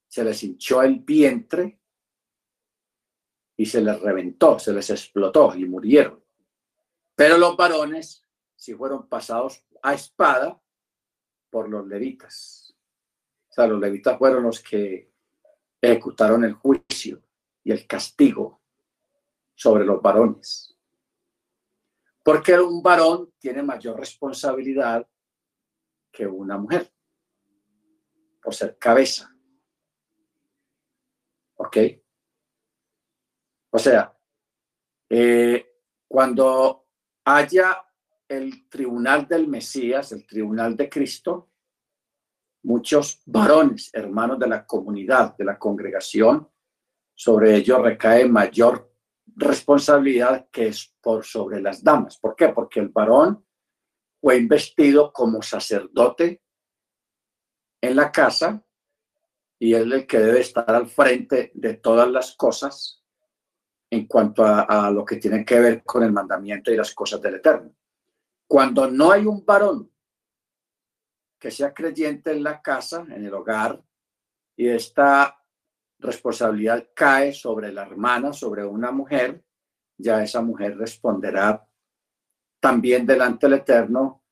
se les hinchó el vientre y se les reventó, se les explotó y murieron. Pero los varones sí fueron pasados a espada por los levitas. Los levitas fueron los que ejecutaron el juicio y el castigo sobre los varones. Porque un varón tiene mayor responsabilidad que una mujer, por ser cabeza. ¿Ok? O sea, eh, cuando haya el tribunal del Mesías, el tribunal de Cristo, muchos varones, hermanos de la comunidad, de la congregación, sobre ellos recae mayor responsabilidad que es por sobre las damas. ¿Por qué? Porque el varón fue investido como sacerdote en la casa y es el que debe estar al frente de todas las cosas en cuanto a, lo que tiene que ver con el mandamiento y las cosas del Eterno. Cuando no hay un varón que sea creyente en la casa, en el hogar, y esta responsabilidad cae sobre la hermana, sobre una mujer, ya esa mujer responderá también delante del Eterno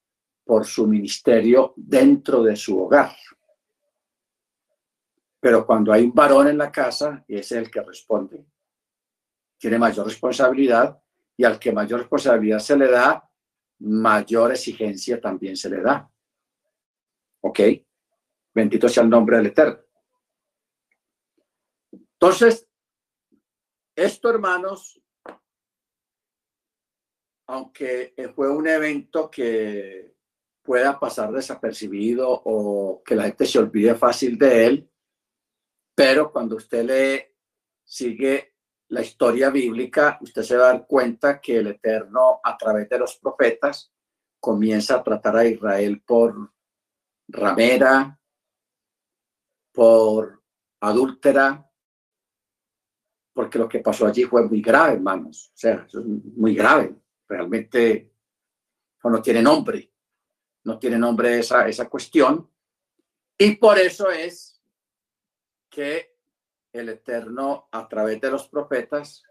por su ministerio dentro de su hogar. Pero cuando hay un varón en la casa, y es el que responde, tiene mayor responsabilidad y al que mayor responsabilidad se le da, mayor exigencia también se le da. ¿Ok? Bendito sea el nombre del Eterno. Entonces, esto, hermanos, aunque fue un evento que pueda pasar desapercibido o que la gente se olvide fácil de él, pero cuando usted le sigue la historia bíblica, usted se va a dar cuenta que el Eterno, a través de los profetas, comienza a tratar a Israel por ramera, por adúltera, porque lo que pasó allí fue muy grave, hermanos. O sea, es muy grave. Realmente no tiene nombre. No tiene nombre esa, esa cuestión. Y por eso es que el Eterno a través de los profetas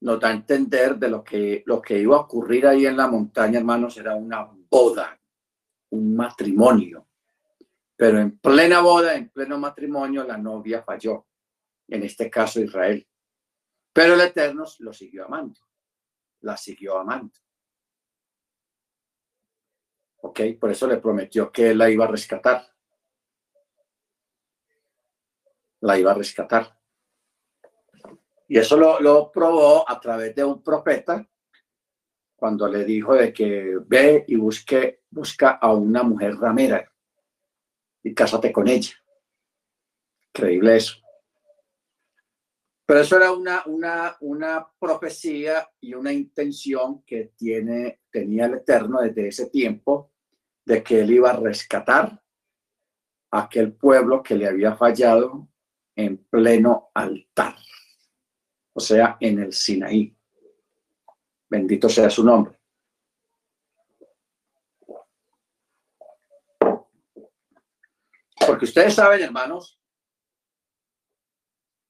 nos da a entender de lo que, lo que iba a ocurrir ahí en la montaña, hermanos, era una boda, un matrimonio. Pero en plena boda, en pleno matrimonio, la novia falló, en este caso Israel. Pero el Eterno lo siguió amando, la siguió amando. ¿Ok? Por eso le prometió que la iba a rescatar. la iba a rescatar. Y eso lo, probó a través de un profeta cuando le dijo de que ve y busque, busca a una mujer ramera y cásate con ella. Increíble eso. Pero eso era una, una, una profecía y una intención que tiene, tenía el Eterno desde ese tiempo de que él iba a rescatar a aquel pueblo que le había fallado en pleno altar, o sea, en el Sinaí. Bendito sea su nombre. Porque ustedes saben, hermanos,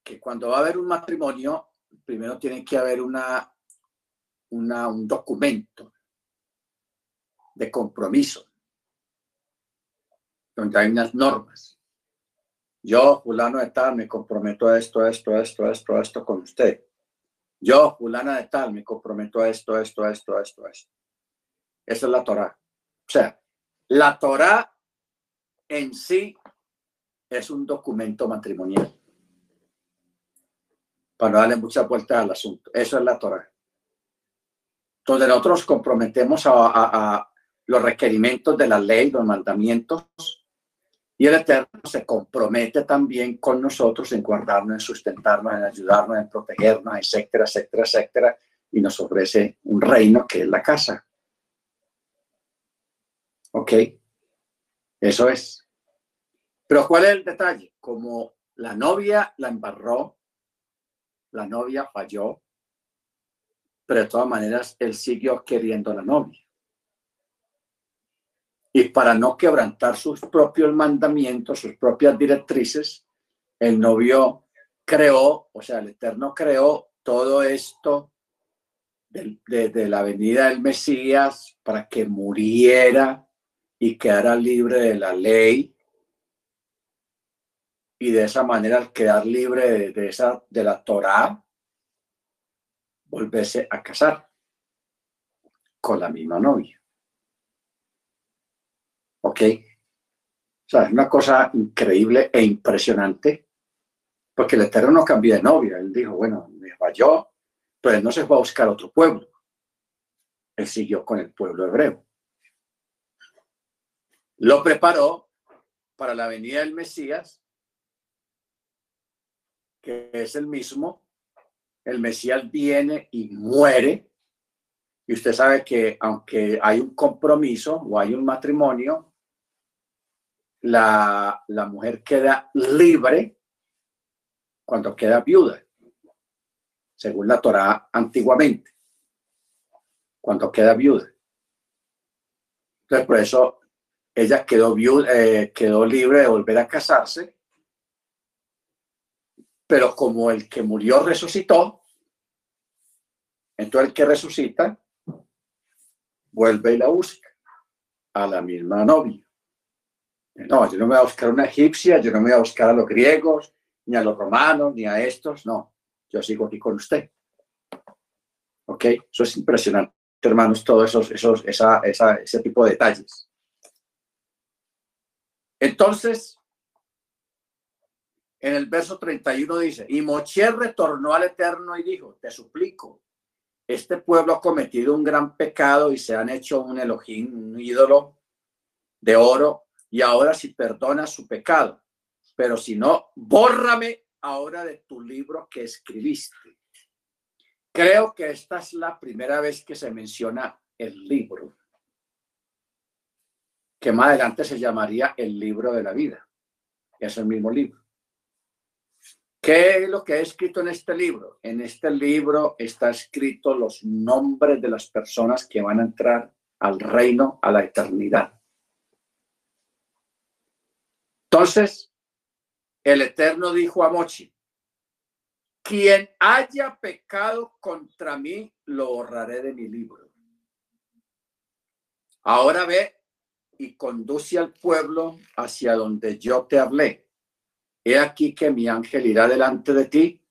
que cuando va a haber un matrimonio, primero tiene que haber una, una, un documento de compromiso, donde hay unas normas. Yo, fulano de tal, me comprometo a esto, esto, esto, esto, esto con usted. Yo, fulana de tal, me comprometo a esto, esto, esto, esto, esto. Esa es la Torah. O sea, la Torah en sí es un documento matrimonial. Para no darle mucha vuelta al asunto. Eso es la Torah. Entonces nosotros comprometemos a, los requerimientos de la ley, los mandamientos, y el Eterno se compromete también con nosotros en guardarnos, en sustentarnos, en ayudarnos, en protegernos, etcétera, etcétera, etcétera, y nos ofrece un reino que es la casa. ¿Ok? Eso es. Pero ¿cuál es el detalle? Como la novia la embarró, la novia falló, pero de todas maneras él siguió queriendo a la novia. Y para no quebrantar sus propios mandamientos, sus propias directrices, el novio creó, o sea, el Eterno creó todo esto de, de la venida del Mesías para que muriera y quedara libre de la ley y de esa manera al quedar libre de, esa de la Torá volverse a casar con la misma novia. ¿Ok? O sea, es una cosa increíble e impresionante, porque el Eterno no cambió de novia. Él dijo, bueno, me falló, pero él no se fue a buscar otro pueblo. Él siguió con el pueblo hebreo. Lo preparó para la venida del Mesías es el mismo, el Mesías viene y muere. Y usted sabe que aunque hay un compromiso o hay un matrimonio, la, la mujer queda libre cuando queda viuda, según la Torá antiguamente, cuando queda viuda. Entonces, por eso ella quedó, viuda, eh, quedó libre de volver a casarse pero como el que murió resucitó, entonces el que resucita vuelve y la busca a la misma novia. No, yo no me voy a buscar una egipcia, yo no me voy a buscar a los griegos, ni a los romanos, ni a estos, no. Yo sigo aquí con usted. ¿Ok? Eso es impresionante, hermanos, todo esos, esos, esa, esa, ese tipo de detalles. Entonces, en el verso 31 dice, y Moche retornó al Eterno y dijo, te suplico, este pueblo ha cometido un gran pecado y se han hecho un Elohim, un ídolo de oro, y ahora si perdona su pecado, pero si no, bórrame ahora de tu libro que escribiste. Creo que esta es la primera vez que se menciona el libro, que más adelante se llamaría el libro de la vida. Es el mismo libro. ¿Qué es lo que he escrito en este libro? En este libro está escrito los nombres de las personas que van a entrar al reino, a la eternidad. Entonces, el Eterno dijo a Mochi, quien haya pecado contra mí, lo borraré de mi libro. Ahora ve y conduce al pueblo hacia donde yo te hablé he aquí que mi ángel irá delante de ti,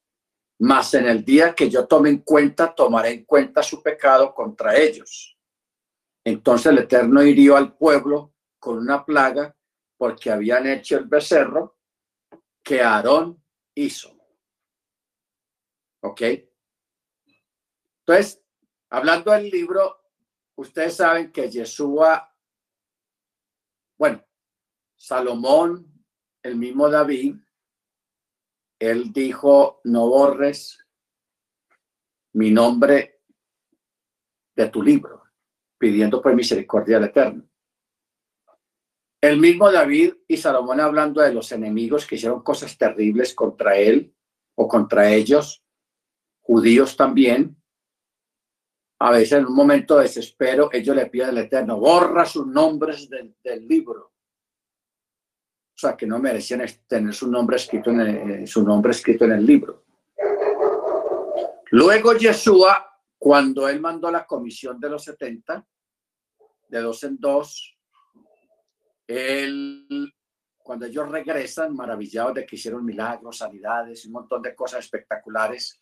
mas en el día que yo tome en cuenta, tomaré en cuenta su pecado contra ellos. Entonces el Eterno hirió al pueblo con una plaga porque habían hecho el becerro que Aarón hizo. ¿Ok? Entonces, hablando del libro, ustedes saben que Yeshua, bueno, Salomón, el mismo David, él dijo, no borres mi nombre de tu libro, pidiendo por misericordia al Eterno. El mismo David y Salomón hablando de los enemigos que hicieron cosas terribles contra él o contra ellos, judíos también, a veces en un momento de desespero, ellos le piden al Eterno, borra sus nombres del, libro. O sea, que no merecían tener su nombre escrito en el, eh, su nombre escrito en el libro. Luego Yeshua, cuando él mandó la comisión de los 70, de dos en dos, él, cuando ellos regresan, maravillados de que hicieron milagros, sanidades, un montón de cosas espectaculares,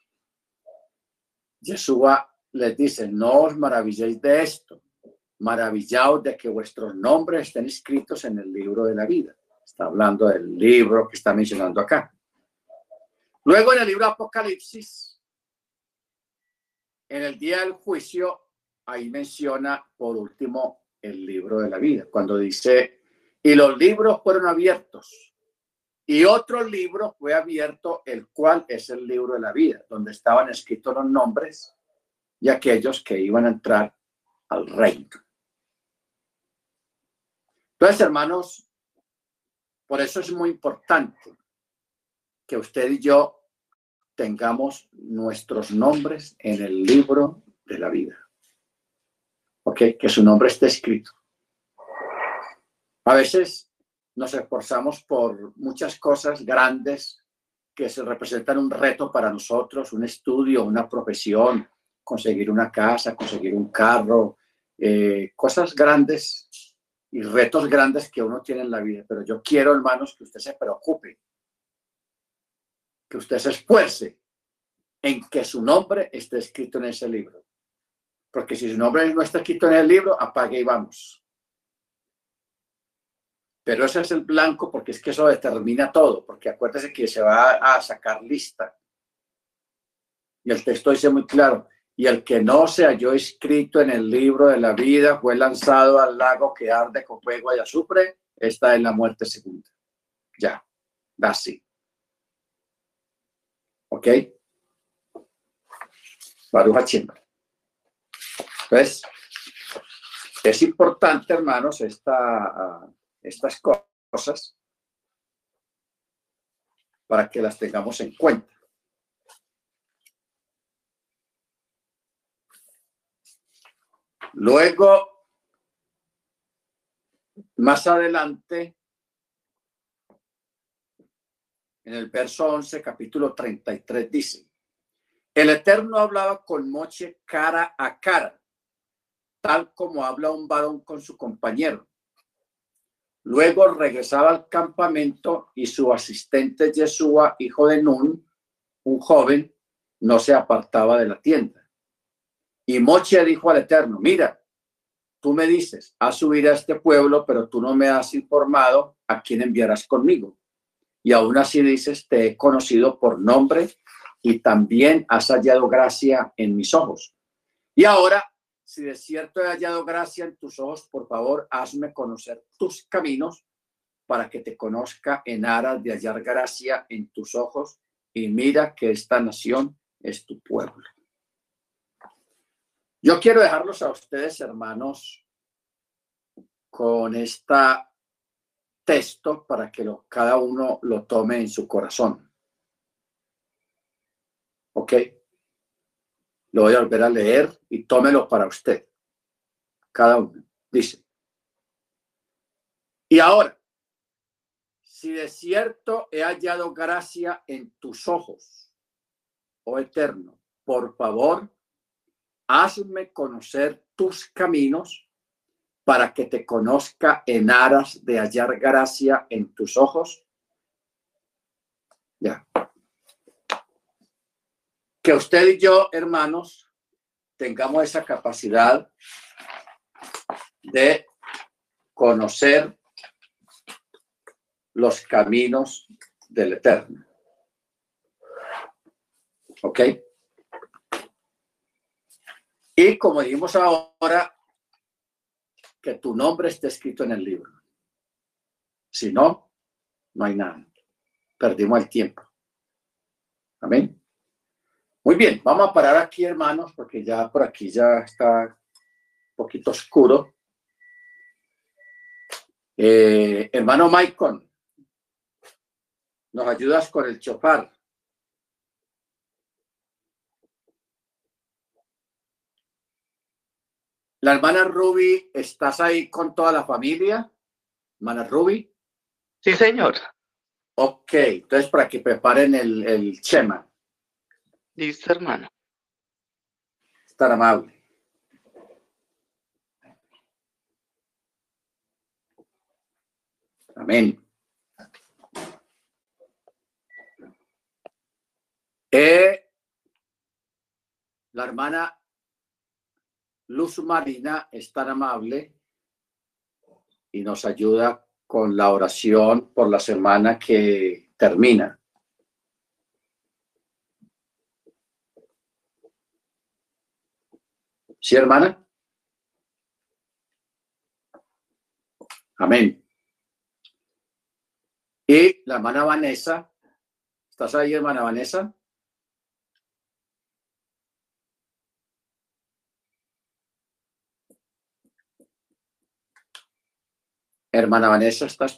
Yeshua les dice, no os maravilléis de esto, maravillaos de que vuestros nombres estén escritos en el libro de la vida. Está hablando del libro que está mencionando acá. Luego en el libro Apocalipsis, en el día del juicio, ahí menciona por último el libro de la vida, cuando dice, y los libros fueron abiertos, y otro libro fue abierto, el cual es el libro de la vida, donde estaban escritos los nombres y aquellos que iban a entrar al reino. Entonces, hermanos, por eso es muy importante que usted y yo tengamos nuestros nombres en el libro de la vida. ¿Ok? Que su nombre esté escrito. A veces nos esforzamos por muchas cosas grandes que se representan un reto para nosotros, un estudio, una profesión, conseguir una casa, conseguir un carro, eh, cosas grandes y retos grandes que uno tiene en la vida. Pero yo quiero, hermanos, que usted se preocupe, que usted se esfuerce en que su nombre esté escrito en ese libro. Porque si su nombre no está escrito en el libro, apague y vamos. Pero ese es el blanco porque es que eso determina todo, porque acuérdese que se va a sacar lista. Y el texto dice muy claro, y el que no se halló escrito en el libro de la vida fue lanzado al lago que arde con fuego y azufre, está en la muerte segunda. Ya, así. ¿Ok? Baruja Chimba. Entonces, es importante, hermanos, esta, estas cosas para que las tengamos en cuenta. Luego, más adelante, en el verso 11, capítulo 33, dice, el Eterno hablaba con Moche cara a cara, tal como habla un varón con su compañero. Luego regresaba al campamento y su asistente Yeshua, hijo de Nun, un joven, no se apartaba de la tienda. Y Moche dijo al Eterno, mira, tú me dices, a subir a este pueblo, pero tú no me has informado a quién enviarás conmigo. Y aún así dices, te he conocido por nombre y también has hallado gracia en mis ojos. Y ahora, si de cierto he hallado gracia en tus ojos, por favor, hazme conocer tus caminos para que te conozca en aras de hallar gracia en tus ojos y mira que esta nación es tu pueblo. Yo quiero dejarlos a ustedes, hermanos, con este texto para que cada uno lo tome en su corazón. ¿Ok? Lo voy a volver a leer y tómelo para usted. Cada uno. Dice. Y ahora, si de cierto he hallado gracia en tus ojos, oh eterno, por favor, hazme conocer tus caminos para que te conozca en aras de hallar gracia en tus ojos. Ya. Que usted y yo, hermanos, tengamos esa capacidad de conocer los caminos del Eterno. ¿Ok? Y como dijimos ahora, que tu nombre esté escrito en el libro. Si no, no hay nada. Perdimos el tiempo. Amén. Muy bien, vamos a parar aquí, hermanos, porque ya por aquí ya está un poquito oscuro. Eh, hermano Maicon, ¿nos ayudas con el chofar? La hermana Ruby, ¿estás ahí con toda la familia? Hermana Ruby. Sí, señor. Ok, entonces para que preparen el, el chema. Listo, hermano. Estar amable. Amén. Eh, la hermana Luz Marina es tan amable y nos ayuda con la oración por la semana que termina. ¿Sí, hermana? Amén. Y la hermana Vanessa, ¿estás ahí, hermana Vanessa? Hermana Vanessa, ¿estás